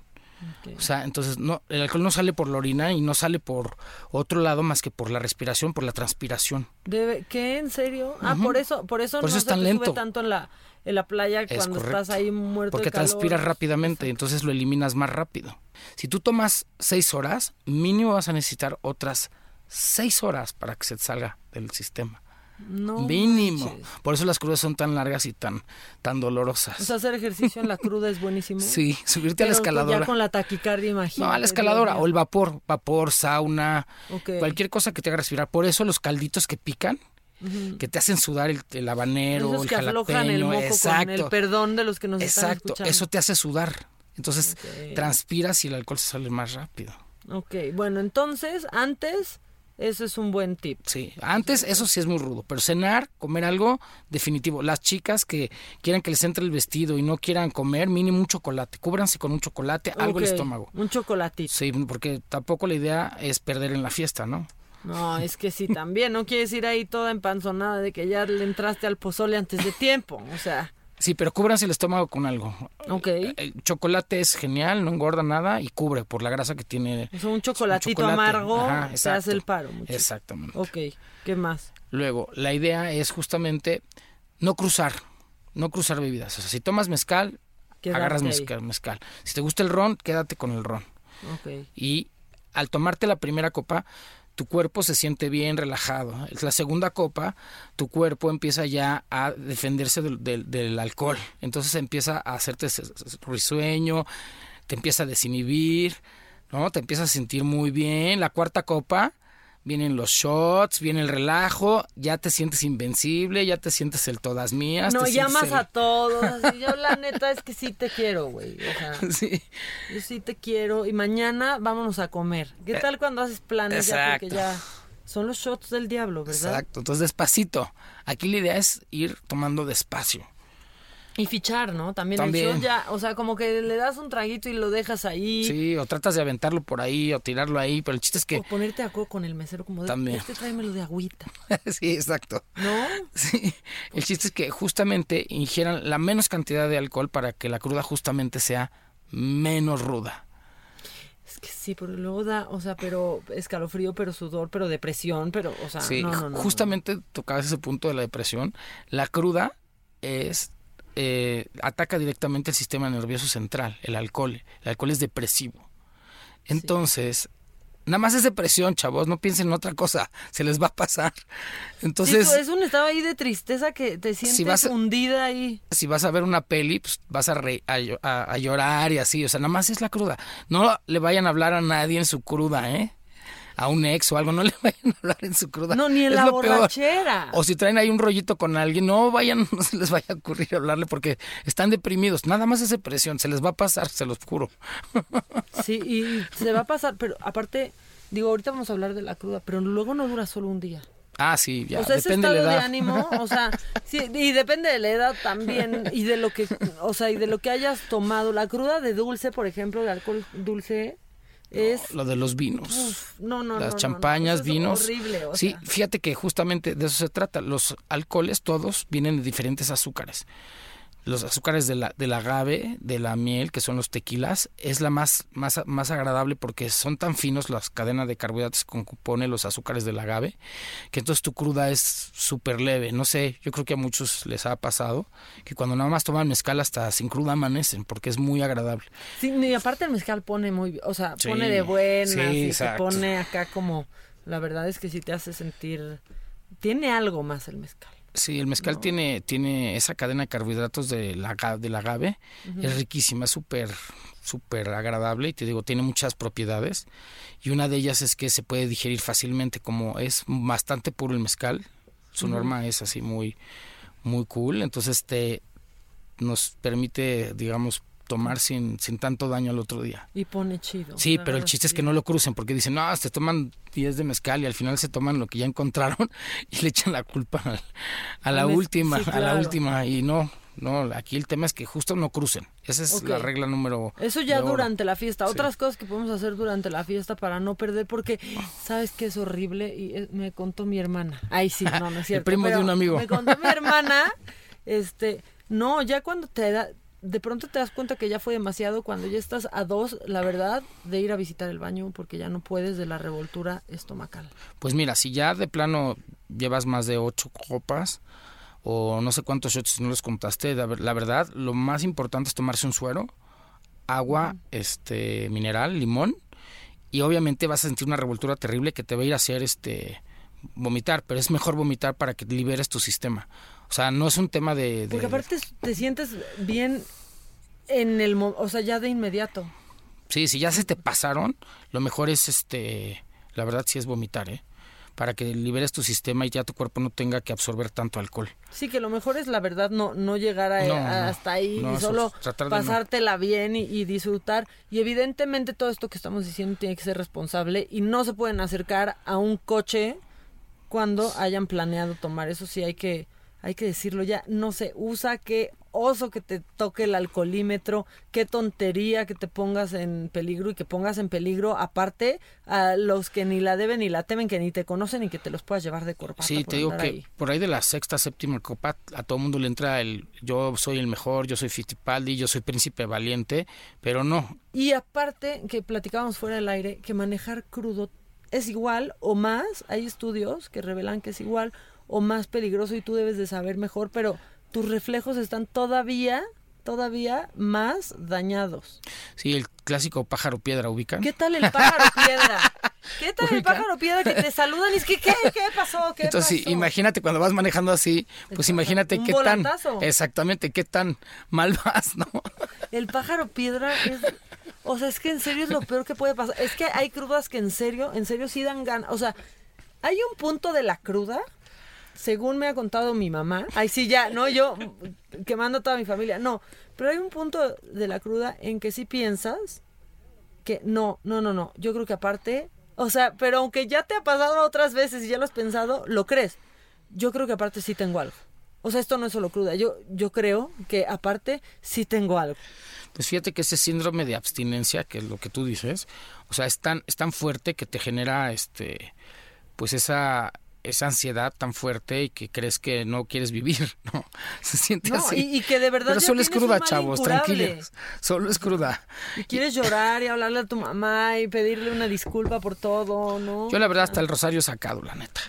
O sea, entonces no, el alcohol no sale por la orina y no sale por otro lado más que por la respiración, por la transpiración. Debe, ¿Qué? ¿En serio? Ah, por eso, por eso Por no es se tan lento. sube tanto en la, en la playa Es cuando correcto. estás ahí muerto Porque de calor. transpiras rápidamente, entonces lo eliminas más rápido. Si tú tomas seis horas, mínimo vas a necesitar otras seis horas para que se te salga del sistema. No mínimo. manches. Por eso las crudas son tan largas y tan, tan dolorosas. O sea, hacer ejercicio en la cruda es buenísimo. Sí, subirte a la escaladora. Ya con la taquicardia, imagínate. No, a la escaladora o el vapor, vapor, sauna, Ok. cualquier cosa que te haga respirar. Por eso los calditos que pican, que te hacen sudar el, el habanero, Esos el que aflojan el jalapeño, moco exacto. con el perdón de los que nos están Exacto, escuchando. eso te hace sudar. Entonces transpiras y el alcohol se sale más rápido. Ok, bueno, entonces, antes, eso es un buen tip. Sí, antes eso sí es muy rudo, pero cenar, comer algo, definitivo. Las chicas que quieran que les entre el vestido y no quieran comer, mínimo un chocolate. Cúbranse con un chocolate, algo el estómago. Un chocolatito. Sí, porque tampoco la idea es perder en la fiesta, ¿no? No, es que sí, también. No quieres ir ahí toda empanzonada de que ya le entraste al pozole antes de tiempo. O sea, Sí, pero cúbranse el estómago con algo. Ok. El chocolate es genial, no engorda nada y cubre por la grasa que tiene. Sea, un chocolatito chocolate. amargo Ajá, exacto. hace el paro. Exactamente. Ok, ¿qué más? Luego, la idea es justamente no cruzar, no cruzar bebidas. O sea, si tomas mezcal, agarras mezcal, mezcal. Si te gusta el ron, quédate con el ron. Ok. Y al tomarte la primera copa, tu cuerpo se siente bien relajado. La segunda copa, tu cuerpo empieza ya a defenderse del, alcohol. Entonces empieza a hacerte risueño, te empieza a desinhibir, ¿no? Te empiezas a sentir muy bien. La cuarta copa, vienen los shots, viene el relajo, ya te sientes invencible, ya te sientes el todas mías. No te llamas el- a todos. yo la neta es que sí te quiero, güey. O sea, Sí. yo sí te quiero. Y mañana vámonos a comer. ¿Qué tal cuando haces planes ya? Porque Exacto. ya son los shots del diablo, ¿verdad? Exacto, entonces despacito. Aquí la idea es ir tomando despacio. Y fichar, ¿no? También, También. el shot ya, o sea, como que le das un traguito y lo dejas ahí. Sí, o tratas de aventarlo por ahí o tirarlo ahí, pero el chiste es que... O ponerte de acuerdo con el mesero como de, También. este tráemelo de agüita. sí, exacto. ¿No? Sí, el chiste es que justamente ingieran la menos cantidad de alcohol para que la cruda justamente sea menos ruda. Es que sí, porque luego da, o sea, pero escalofrío, pero sudor, pero depresión, pero, o sea, Sí, no, no, ju- no, no. justamente tocabas ese punto de la depresión. La cruda es eh, ataca directamente el sistema nervioso central, el alcohol. El alcohol es depresivo. Entonces, nada más es depresión, chavos, no piensen en otra cosa, se les va a pasar. Entonces, Sí, es un estado ahí de tristeza que te sientes vas a- hundida ahí. si vas a ver una peli, pues vas a, re- a, llo- a- a llorar y así, o sea, nada más es la cruda. No le vayan a hablar a nadie en su cruda, ¿eh? A un ex o algo, no le vayan a hablar en su cruda. No, ni en Es la peor. borrachera. O si traen ahí un rollito con alguien, no vayan, no se les vaya a ocurrir hablarle porque están deprimidos. Nada más es depresión, se les va a pasar, se los juro. Sí, y se va a pasar, pero aparte, digo, ahorita vamos a hablar de la cruda, pero luego no dura solo un día. Ah, sí, ya, o sea, ese depende de estado de edad. ánimo, o sea, sí, y depende de la edad también y de lo que, o sea, y de lo que hayas tomado. La cruda de dulce, por ejemplo, el alcohol dulce es Lo de los vinos. Uf, no, no, las no, champañas, no, vinos. horrible, o sí, sea. fíjate que justamente de eso se trata. Los alcoholes todos vienen de diferentes azúcares. Los azúcares de la, del agave, de la miel, que son los tequilas, es la más, más, más agradable porque son tan finos las cadenas de carbohidratos que compone los azúcares del agave, que entonces tu cruda es súper leve. No sé, yo creo que a muchos les ha pasado que cuando nada más toman mezcal hasta sin cruda amanecen porque es muy agradable. Sí, y aparte el mezcal pone muy, o sea, Sí, pone de buenas sí, y exacto. pone acá como, la verdad es que sí te hace sentir, tiene algo más el mezcal. Sí, el mezcal tiene, tiene esa cadena de carbohidratos de la, aga- del agave. Es riquísima, es súper, súper agradable y te digo, tiene muchas propiedades. Y una de ellas es que se puede digerir fácilmente, como es bastante puro el mezcal. Su norma es así muy, muy cool. Entonces te nos permite, digamos, tomar sin, sin tanto daño al otro día. Y pone chido. Sí, pero el chiste es que no lo crucen porque dicen, no, se toman 10 de mezcal y al final se toman lo que ya encontraron y le echan la culpa a la última, sí, a la última y no, no, aquí el tema es que justo no crucen. Esa es la regla número Eso ya durante la fiesta. Sí. Otras cosas que podemos hacer durante la fiesta para no perder, porque sabes que es horrible y eh, me contó mi hermana. Ay, sí, no, no es El cierto. primo de un amigo. Me contó mi hermana, este, no, ya cuando te da, de pronto te das cuenta que ya fue demasiado cuando ya estás a dos, la verdad, de ir a visitar el baño porque ya no puedes de la revoltura estomacal. Pues mira, si ya de plano llevas más de ocho copas o no sé cuántos shots no los contaste, la ver- la verdad, lo más importante es tomarse un suero, agua, este, mineral, limón y obviamente vas a sentir una revoltura terrible que te va a ir a hacer este vomitar, pero es mejor vomitar para que liberes tu sistema. O sea, no es un tema de, de- Porque aparte te sientes bien en el, o sea, ya de inmediato. Sí, si ya se te pasaron, lo mejor es este, la verdad sí es vomitar, ¿eh? Para que liberes tu sistema y ya tu cuerpo no tenga que absorber tanto alcohol. Sí, que lo mejor es la verdad no, no llegar a, No, a- no. hasta ahí No, y solo no. pasártela bien y, y disfrutar. Y evidentemente todo esto que estamos diciendo tiene que ser responsable y no se pueden acercar a un coche cuando hayan planeado tomar. Eso sí hay que, hay que decirlo ya. No se usa que oso que te toque el alcoholímetro, qué tontería que te pongas en peligro y que pongas en peligro aparte a los que ni la deben ni la temen, que ni te conocen y que te los puedas llevar de corbata. Sí, te digo que ahí. por ahí de la sexta, séptima copa, a todo mundo le entra el yo soy el mejor, yo soy Fittipaldi, yo soy príncipe valiente, pero no. Y aparte, que platicábamos fuera del aire, que manejar crudo es igual o más, hay estudios que revelan que es igual o más peligroso y tú debes de saber mejor, pero tus reflejos están todavía, todavía más dañados. Sí, el clásico pájaro piedra ubican. ¿Qué tal el pájaro piedra? ¿Qué tal el Ubica. pájaro piedra que te saludan y es que ¿qué, qué pasó? ¿Qué Entonces, pasó? imagínate cuando vas manejando así, pues imagínate un qué tan volantazo. exactamente qué tan mal vas, ¿no? El pájaro piedra es... O sea, es que en serio es lo peor que puede pasar. Es que hay crudas que en serio, en serio sí dan ganas. O sea, hay un punto de la cruda, según me ha contado mi mamá. Ay, sí, ya, no, yo quemando toda mi familia. No, pero hay un punto de la cruda en que sí piensas que no, no, no, no. Yo creo que aparte... O sea, pero aunque ya te ha pasado otras veces y ya lo has pensado, lo crees. Yo creo que aparte sí tengo algo. O sea, esto no es solo cruda. Yo, yo creo que aparte sí tengo algo. Pues fíjate que ese síndrome de abstinencia, que es lo que tú dices, o sea, es tan, es tan fuerte que te genera este pues esa esa ansiedad tan fuerte y que crees que no quieres vivir, ¿no? Se siente No, así. y- y que de verdad Pero ya solo es cruda, chavos, incurable. tranquilos. Solo es cruda. Y quieres llorar y hablarle a tu mamá y pedirle una disculpa por todo, ¿no? Yo la verdad hasta el rosario he sacado, la neta.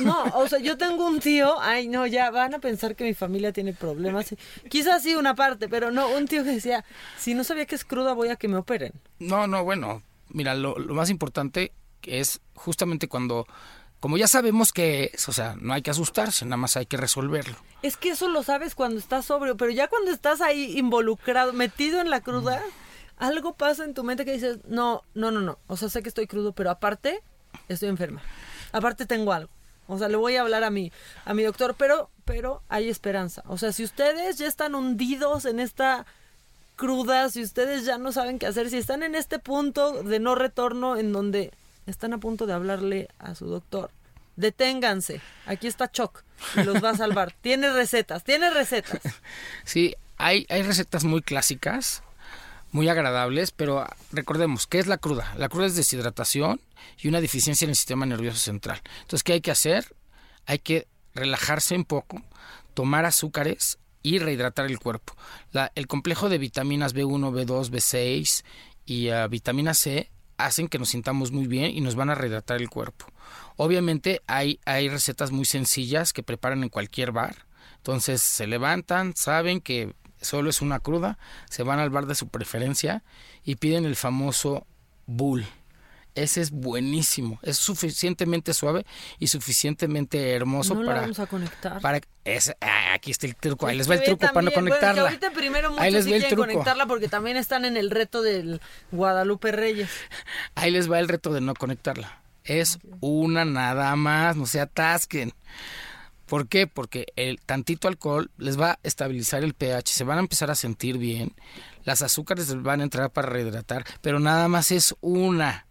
No, o sea, yo tengo un tío, ay no, ya van a pensar que mi familia tiene problemas. Quizás sí una parte, pero no, un tío que decía, si no sabía que es cruda voy a que me operen. No, no, bueno, mira, lo, lo más importante es justamente cuando, como ya sabemos que es, o sea, no hay que asustarse, nada más hay que resolverlo. Es que eso lo sabes cuando estás sobrio, pero ya cuando estás ahí involucrado, metido en la cruda, algo pasa en tu mente que dices, no, no, no, no. O sea, sé que estoy crudo, pero aparte estoy enferma. Aparte tengo algo. O sea, le voy a hablar a mi, a mi doctor, pero, pero hay esperanza. O sea, si ustedes ya están hundidos en esta cruda, si ustedes ya no saben qué hacer, si están en este punto de no retorno en donde están a punto de hablarle a su doctor, deténganse. Aquí está Choc y los va a salvar. tiene recetas, tiene recetas. Sí, hay, hay recetas muy clásicas, muy agradables, pero recordemos, ¿qué es la cruda? La cruda es deshidratación y una deficiencia en el sistema nervioso central. Entonces, ¿qué hay que hacer? Hay que relajarse un poco, tomar azúcares y rehidratar el cuerpo. La- el complejo de vitaminas B1, B2, B6 y ah, vitamina C hacen que nos sintamos muy bien y nos van a rehidratar el cuerpo. Obviamente hay, hay recetas muy sencillas que preparan en cualquier bar. Entonces se levantan, saben que solo es una cruda, se van al bar de su preferencia y piden el famoso bull. Ese es buenísimo, es suficientemente suave y suficientemente hermoso no para... vamos a conectar. para es- ah, aquí está el truco, ahí Es les va el truco para no también, bueno, que conectarla. ahorita primero muchos ahí les sí va el quieren truco. conectarla porque también están en el reto del Guadalupe Reyes. Ahí les va el reto de no conectarla. Es una nada más, no se atasquen. ¿Por qué? Porque el tantito alcohol les va a estabilizar el pH, se van a empezar a sentir bien, las azúcares les van a entrar para rehidratar, pero nada más es una,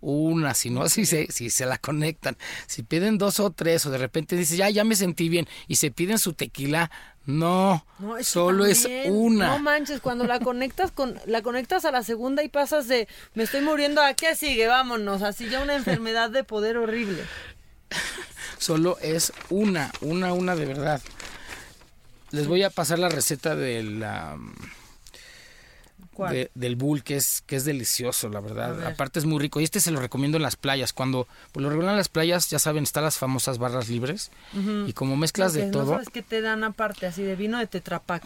una, si no, si se, si se la conectan. Si piden dos o tres o de repente dices, ya, ya me sentí bien y se piden su tequila, no, No, solo es una. No manches, cuando la conectas con la conectas a la segunda y pasas de me estoy muriendo a qué sigue, vámonos, así ya una enfermedad de poder horrible. Solo es una, una, una de verdad. Les voy a pasar la receta de la. De- del bull, que es, que es delicioso, la verdad. ver. Aparte es muy rico. Y este se lo recomiendo en las playas. Cuando, por lo regular en las playas, ya saben, están las famosas barras libres. Y como mezclas de todo, No sabes te dan aparte, así de vino de Tetrapac.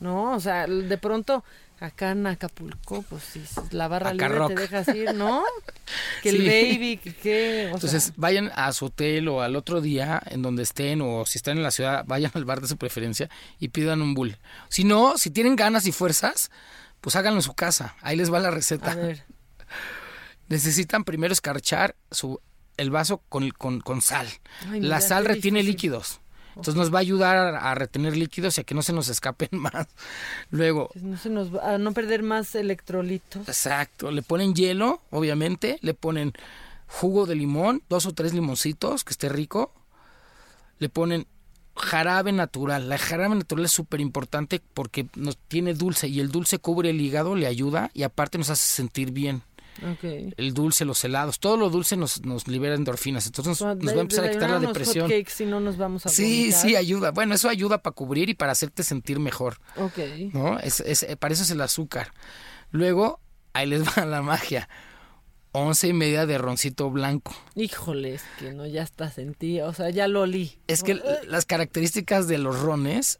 No, o sea, de pronto acá en Acapulco, pues sí, la barra Acá libre rock. te dejas ir, ¿no? Que el Sí. baby, que qué, o Entonces sea, vayan a su hotel o al otro día en donde estén o si están en la ciudad, vayan al bar de su preferencia y pidan un bull. Si no, si tienen ganas y fuerzas, pues háganlo en su casa. Ahí les va la receta. a ver, Necesitan primero escarchar su, el vaso con, con, con sal. Ay, la sal retiene difícil. líquidos. Entonces nos va a ayudar a, retener líquidos y a que no se nos escapen más. Luego, no se nos va a no perder más electrolitos. exacto, le ponen hielo, obviamente, le ponen jugo de limón, dos o tres limoncitos, que esté rico. Le ponen jarabe natural. La jarabe natural es súper importante porque nos tiene dulce y el dulce cubre el hígado, le ayuda y aparte nos hace sentir bien. El dulce, los helados, todo lo dulce nos, nos libera endorfinas. Entonces nos, nos va a empezar a quitar la depresión. si no nos vamos a Sí, vomitar. sí, ayuda. Bueno, eso ayuda para cubrir y para hacerte sentir mejor. Ok. ¿no? Es, es, para eso es el azúcar. Luego, ahí les va la magia. Once y media de roncito blanco. Híjole, es que no, ya está sentí, o sea, ya lo olí. Es que las características de los rones,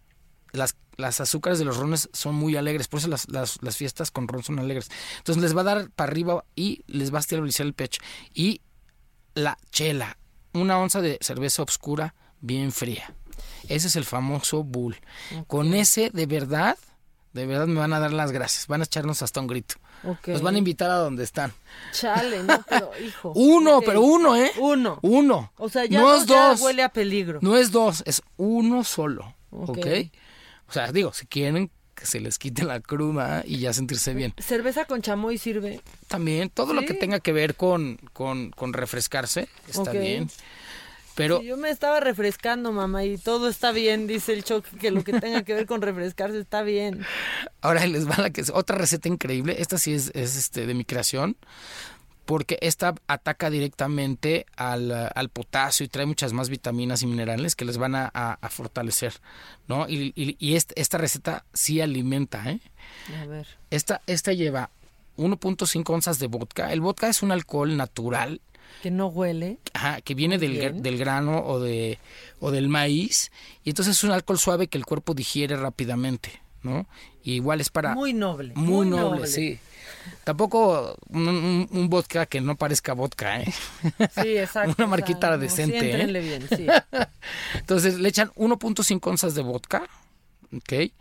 las, las azúcares de los rones son muy alegres, por eso las, las, las fiestas con ron son alegres. Entonces les va a dar para arriba y les va a estabilizar el pecho. Y la chela, una onza de cerveza oscura bien fría. Ese es el famoso bull. Con ese, de verdad, de verdad me van a dar las gracias. Van a echarnos hasta un grito. Ok. Nos van a invitar a donde están. Chale, no, pero hijo. Uno, pero uno, ¿eh? Uno. Uno. O sea, ya no es ya dos. huele a peligro. No es dos, es uno solo. Ok. ¿Ok? O sea, digo, si quieren que se les quite la cruda y ya sentirse bien. ¿Cerveza con chamoy sirve? También, todo lo que tenga que ver con, con, con refrescarse está bien. Pero Sí, yo me estaba refrescando, mamá, y todo está bien, dice el choque, que lo que tenga que ver con refrescarse está bien. ahora les va la que es otra receta increíble. Esta sí es, es, este de mi creación. Porque esta ataca directamente al, al potasio y trae muchas más vitaminas y minerales que les van a, a- a fortalecer, ¿no? Y, y- y est- esta receta sí alimenta, ¿eh? A ver. Esta, esta lleva 1.5 onzas de vodka. El vodka es un alcohol natural Que no huele. ajá, que viene del, del grano o, de, o del maíz. Y entonces es un alcohol suave que el cuerpo digiere rápidamente, ¿no? Y igual es para... Muy noble. Muy, noble, sí. Tampoco un, vodka que no parezca vodka, ¿eh? Sí, exacto. Una o marquita sea, decente, ¿eh? bien, sí. Entonces le echan 1.5 onzas de vodka, ¿ok?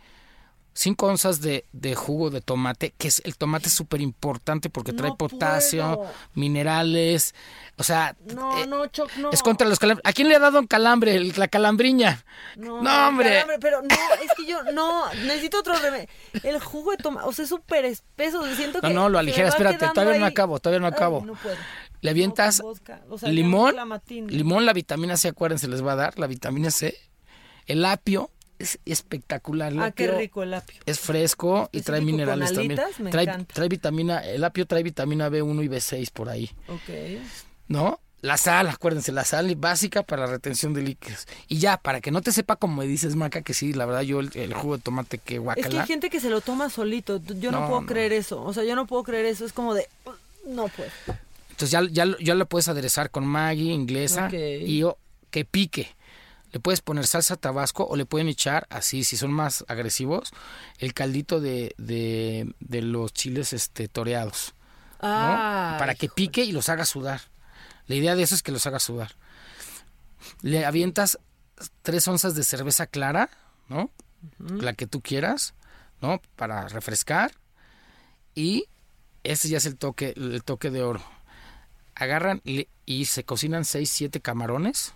5 onzas de, de jugo de tomate, que es el tomate es súper importante porque trae No potasio, puedo. minerales, o sea, No, no, Choc, no. es contra los calambres. ¿A quién le ha dado un calambre? El- la calambriña. No, No, hombre. calambre, pero no, es que yo no, necesito otro remedio. El jugo de tomate, o sea, es súper espeso, siento No, que no, lo se me aligera, espérate, todavía no acabo, todavía no Ay, acabo. no puedo. Le avientas No, o sea, limón, no limón, la vitamina C, acuérdense, les va a dar, la vitamina C. El apio es espectacular. El Ah, qué rico el apio. Es fresco y trae minerales también. alitas, me trae, encanta. trae vitamina, el apio trae vitamina B1 y B6 por ahí, Ok. ¿no? La sal, acuérdense, la sal básica para la retención de líquidos. Y ya, para que no te sepa como me dices, Maca, que sí, la verdad yo el, el jugo de tomate que Es guacala. que hay gente que se lo toma solito. Yo no, No, puedo no. creer eso. O sea, yo no puedo creer eso. Es como de. No puedo. Entonces ya, ya, ya lo puedes aderezar con Maggi inglesa Ok. y o- que pique. Le puedes poner salsa tabasco o le pueden echar, así, si son más agresivos, el caldito de, de, de los chiles este, toreados. ¿no? Ah, Para que pique y los haga sudar. La idea de eso es que los haga sudar. Le avientas tres onzas de cerveza clara, ¿no? La que tú quieras, ¿no? Para refrescar. Y ese ya es el toque, el toque de oro. Agarran y se cocinan seis, siete camarones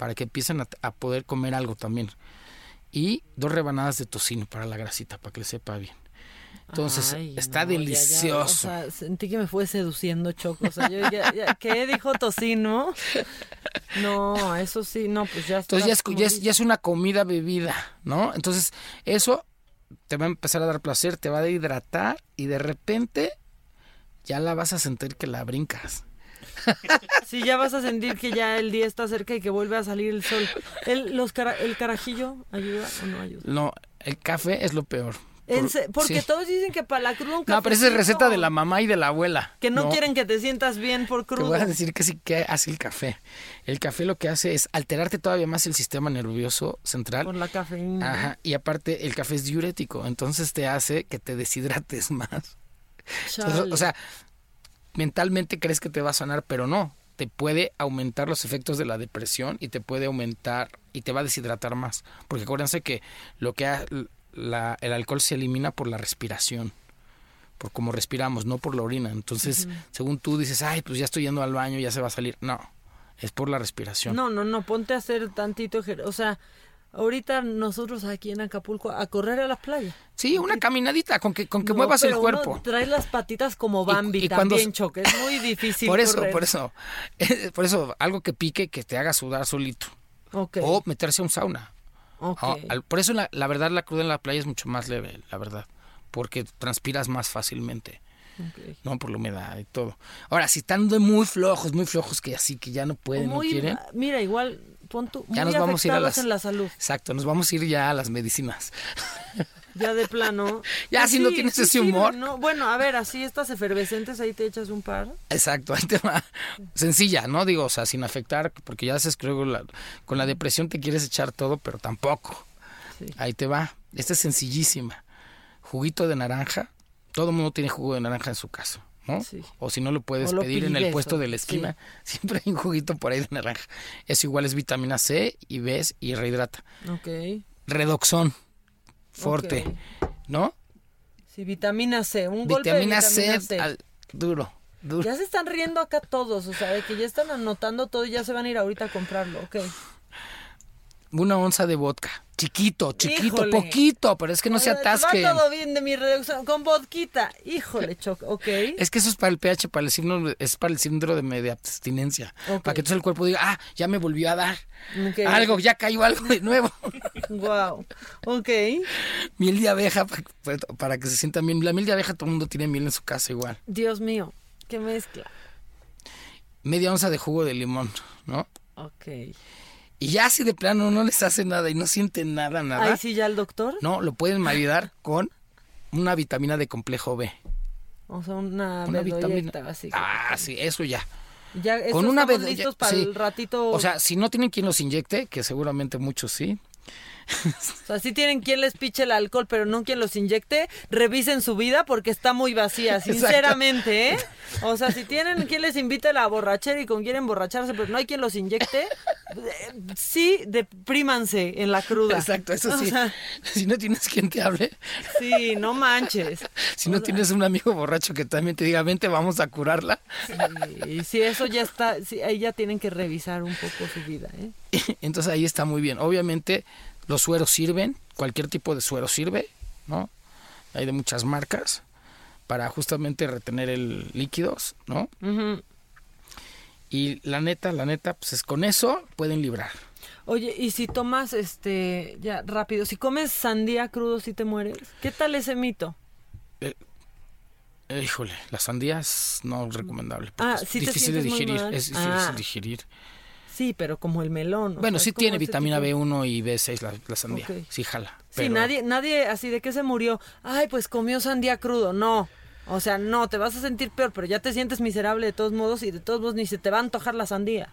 para que empiecen a, a poder comer algo también. Y dos rebanadas de tocino para la grasita, para que le sepa bien. Entonces, Ay, está no, ya, ya, delicioso. o sea, sentí que me fue seduciendo Choco. O sea, yo ya, ya- ¿qué dijo tocino? No, eso sí, no, pues ya está. Entonces ya es, es, ya es una comida bebida, ¿no? Entonces eso te va a empezar a dar placer, te va a hidratar y de repente ya la vas a sentir que la brincas. Sí, ya vas a sentir que ya el día está cerca y que vuelve a salir el sol. ¿El, los cara- ¿El carajillo ayuda o no ayuda? No, el café es lo peor. Por- porque sí. todos dicen que para la cruda un No, pero esa es receta de la mamá y de la abuela. Que no, quieren que te sientas bien por Te crudo. voy a decir que sí que hace el café. El café lo que hace es alterarte todavía más el sistema nervioso central. Por la cafeína. Ajá, y aparte el café es diurético, entonces te hace que te deshidrates más. Entonces, o sea, mentalmente crees que te va a sanar, pero no. Te puede aumentar los efectos de la depresión y te puede aumentar y te va a deshidratar más. Porque acuérdense que lo que ha- la- el alcohol se elimina por la respiración, por cómo respiramos, no por la orina. Entonces, según tú dices, ay, pues ya estoy yendo al baño, ya se va a salir. No, es por la respiración. No, no, no, ponte a hacer tantito O sea, ahorita nosotros aquí en Acapulco a correr a la playa. Sí, una caminadita con que, con que No, muevas el pero uno cuerpo. trae las patitas como Bambi y también, choque. Es muy difícil Por eso, correr. por eso, por eso, algo que pique, que te haga sudar solito. Ok. O meterse a un sauna. Ok. ¿no? Al- por eso la, la verdad la cruda en la playa es mucho más leve, la verdad, porque transpiras más fácilmente. Ok. No, por la humedad y todo. Ahora, si están de muy flojos, muy flojos que así que ya no pueden, Muy- no quieren. Mira, igual, pon tú, Ya muy nos vamos a ir a las- en la salud. Exacto, nos vamos a ir ya a las medicinas. Ya de plano. Ya, Pues si no tienes ese humor. ¿no? Bueno, a ver, así estas efervescentes, ahí te echas un par. Exacto, ahí te va. Sencilla, ¿no? Digo, o sea, sin afectar, porque ya haces, creo, la- con la depresión te quieres echar todo, pero tampoco. Ahí te va. Esta es sencillísima. Juguito de naranja. Todo el mundo tiene jugo de naranja en su casa, ¿no? Sí. O si no lo puedes lo pedir en el puesto de la esquina, siempre hay un juguito por ahí de naranja. Eso igual es vitamina C y ves y rehidrata. Ok. Redoxón, Ok. ¿no? Sí, vitamina C, un golpe de Vitamina vitamina C, C. al- duro, duro. Ya se están riendo acá todos, o sea, de que ya están anotando todo y ya se van a ir ahorita a comprarlo, ok. Una onza de vodka. Chiquito, chiquito, Híjole. poquito, pero es que no se. Va todo bien de mi reducción con vodquita. Híjole, choc, ok. Es que eso es para el pH, para el síndrome, es para el síndrome de abstinencia. Ok. Para que entonces el cuerpo diga, ah, ya me volvió a dar. Algo, ya cayó algo de nuevo. Wow. Ok. miel de abeja, pa- pa- para, que se sientan bien. La miel de abeja, todo el mundo tiene miel en su casa igual. Dios mío, qué mezcla. Media onza de jugo de limón, ¿no? Ok. Y ya si de plano no les hace nada y no sienten nada, nada. Ahí sí ya el doctor. No, lo pueden maridar con una vitamina de complejo B. O sea, una, vitamina. así. Ah, sí, eso ya. Ya, con una bedo- listos para sí. el ratito. O sea, si no tienen quien los inyecte, que seguramente muchos sí. O sea, sí tienen quien les piche el alcohol, pero no quien los inyecte. Revisen su vida porque está muy vacía, sinceramente, ¿eh? O sea, si tienen quien les invite a la borrachera y con quién emborracharse, pero no hay quien los inyecte, eh, sí, deprímanse en la cruda. Exacto, eso O sí. sea, si no tienes quien te hable, sí, no manches. si no tienes un amigo borracho que también te diga, vente, vamos a curarla. Y si eso ya está, sí, ahí ya tienen que revisar un poco su vida, ¿eh? Entonces ahí está muy bien. Obviamente los sueros sirven, cualquier tipo de suero sirve, ¿no? Hay de muchas marcas para justamente retener el líquidos, ¿no? Y la neta, la neta, pues es con eso pueden librar. Oye, y si tomas, este, ya rápido, si comes sandía crudo, si te mueres, ¿qué tal ese mito? Eh, híjole, las sandías no es recomendable. Ah, es ¿sí te difícil de muy digerir. Es difícil Ah. de digerir. Sí, pero como el melón. Bueno, sea, sí tiene vitamina tipo- B1 y B6 la, la sandía. Sí jala. Sí, nadie, nadie así de que se murió. Ay, pues comió sandía crudo. No. O sea, no, te vas a sentir peor, pero ya te sientes miserable de todos modos y de todos modos ni se te va a antojar la sandía.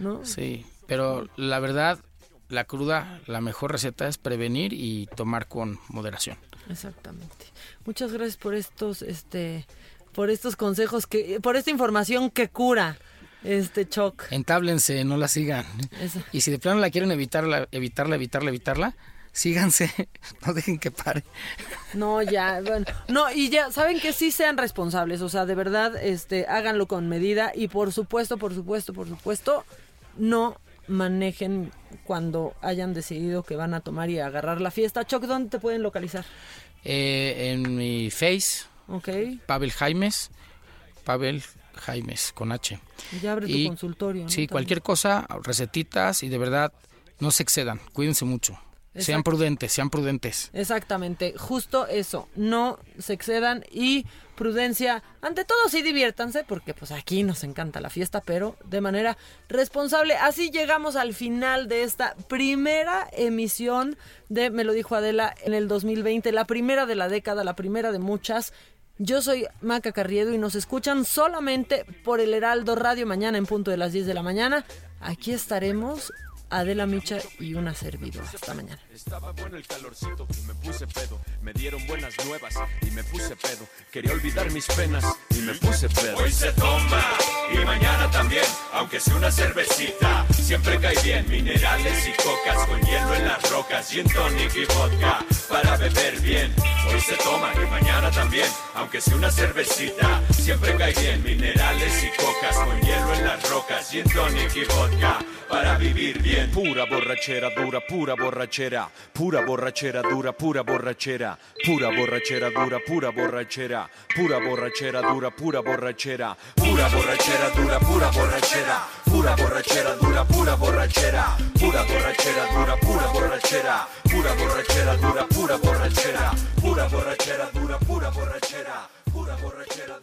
¿No? Sí, pero la verdad, la cruda, la mejor receta es prevenir y tomar con moderación. Exactamente. Muchas gracias por estos, este, por estos consejos que, por esta información que cura, este Choc. Entáblense, no la sigan. Y si de plano la quieren evitarla, evitarla, evitarla, evitarla, síganse, no dejen que pare. No, ya, bueno, no, y ya, saben que sí sean responsables, o sea, de verdad, este, háganlo con medida y por supuesto, por supuesto, por supuesto, no manejen cuando hayan decidido que van a tomar y agarrar la fiesta. Choc, ¿dónde te pueden localizar? Eh, en mi face, Ok, Pavel Jaimes, Pavel Jaimes con H. ya abre tu Y- consultorio. ¿no? Sí, cualquier cosa, recetitas y de verdad no se excedan, cuídense mucho. Sean prudentes, sean prudentes. Exactamente, justo eso, no se excedan y prudencia, ante todo sí diviértanse porque pues aquí nos encanta la fiesta, pero de manera responsable. Así llegamos al final de esta primera emisión de Me lo dijo Adela en el 2020, la primera de la década, la primera de muchas. Yo soy Maca Carriedo y nos escuchan solamente por el Heraldo Radio mañana en punto de las 10 de la mañana. Aquí estaremos Adela Micha y una servidora. Hasta mañana. Estaba bueno el calorcito y me puse pedo. Me dieron buenas nuevas y me puse pedo. Quería olvidar mis penas y me puse pedo. Hoy se toma y mañana también, aunque sea una cervecita. Siempre cae bien minerales y cocas con hielo en las rocas y en tonic y vodka para beber bien. Hoy se toma y mañana también, aunque sea una cervecita. Siempre cae bien minerales y cocas con hielo en las rocas y en tonic y vodka para vivir bien. Pura borracera dura, pura borracera, pura borracera dura, pura borracera, pura borracera dura, pura borracera, pura borracera dura, pura borracera, pura borracera dura, pura borracera, pura borracera dura, pura borracera, pura borracera dura, pura borracera, pura borracera dura, pura borracera, pura borracera dura, pura borracera, pura borracera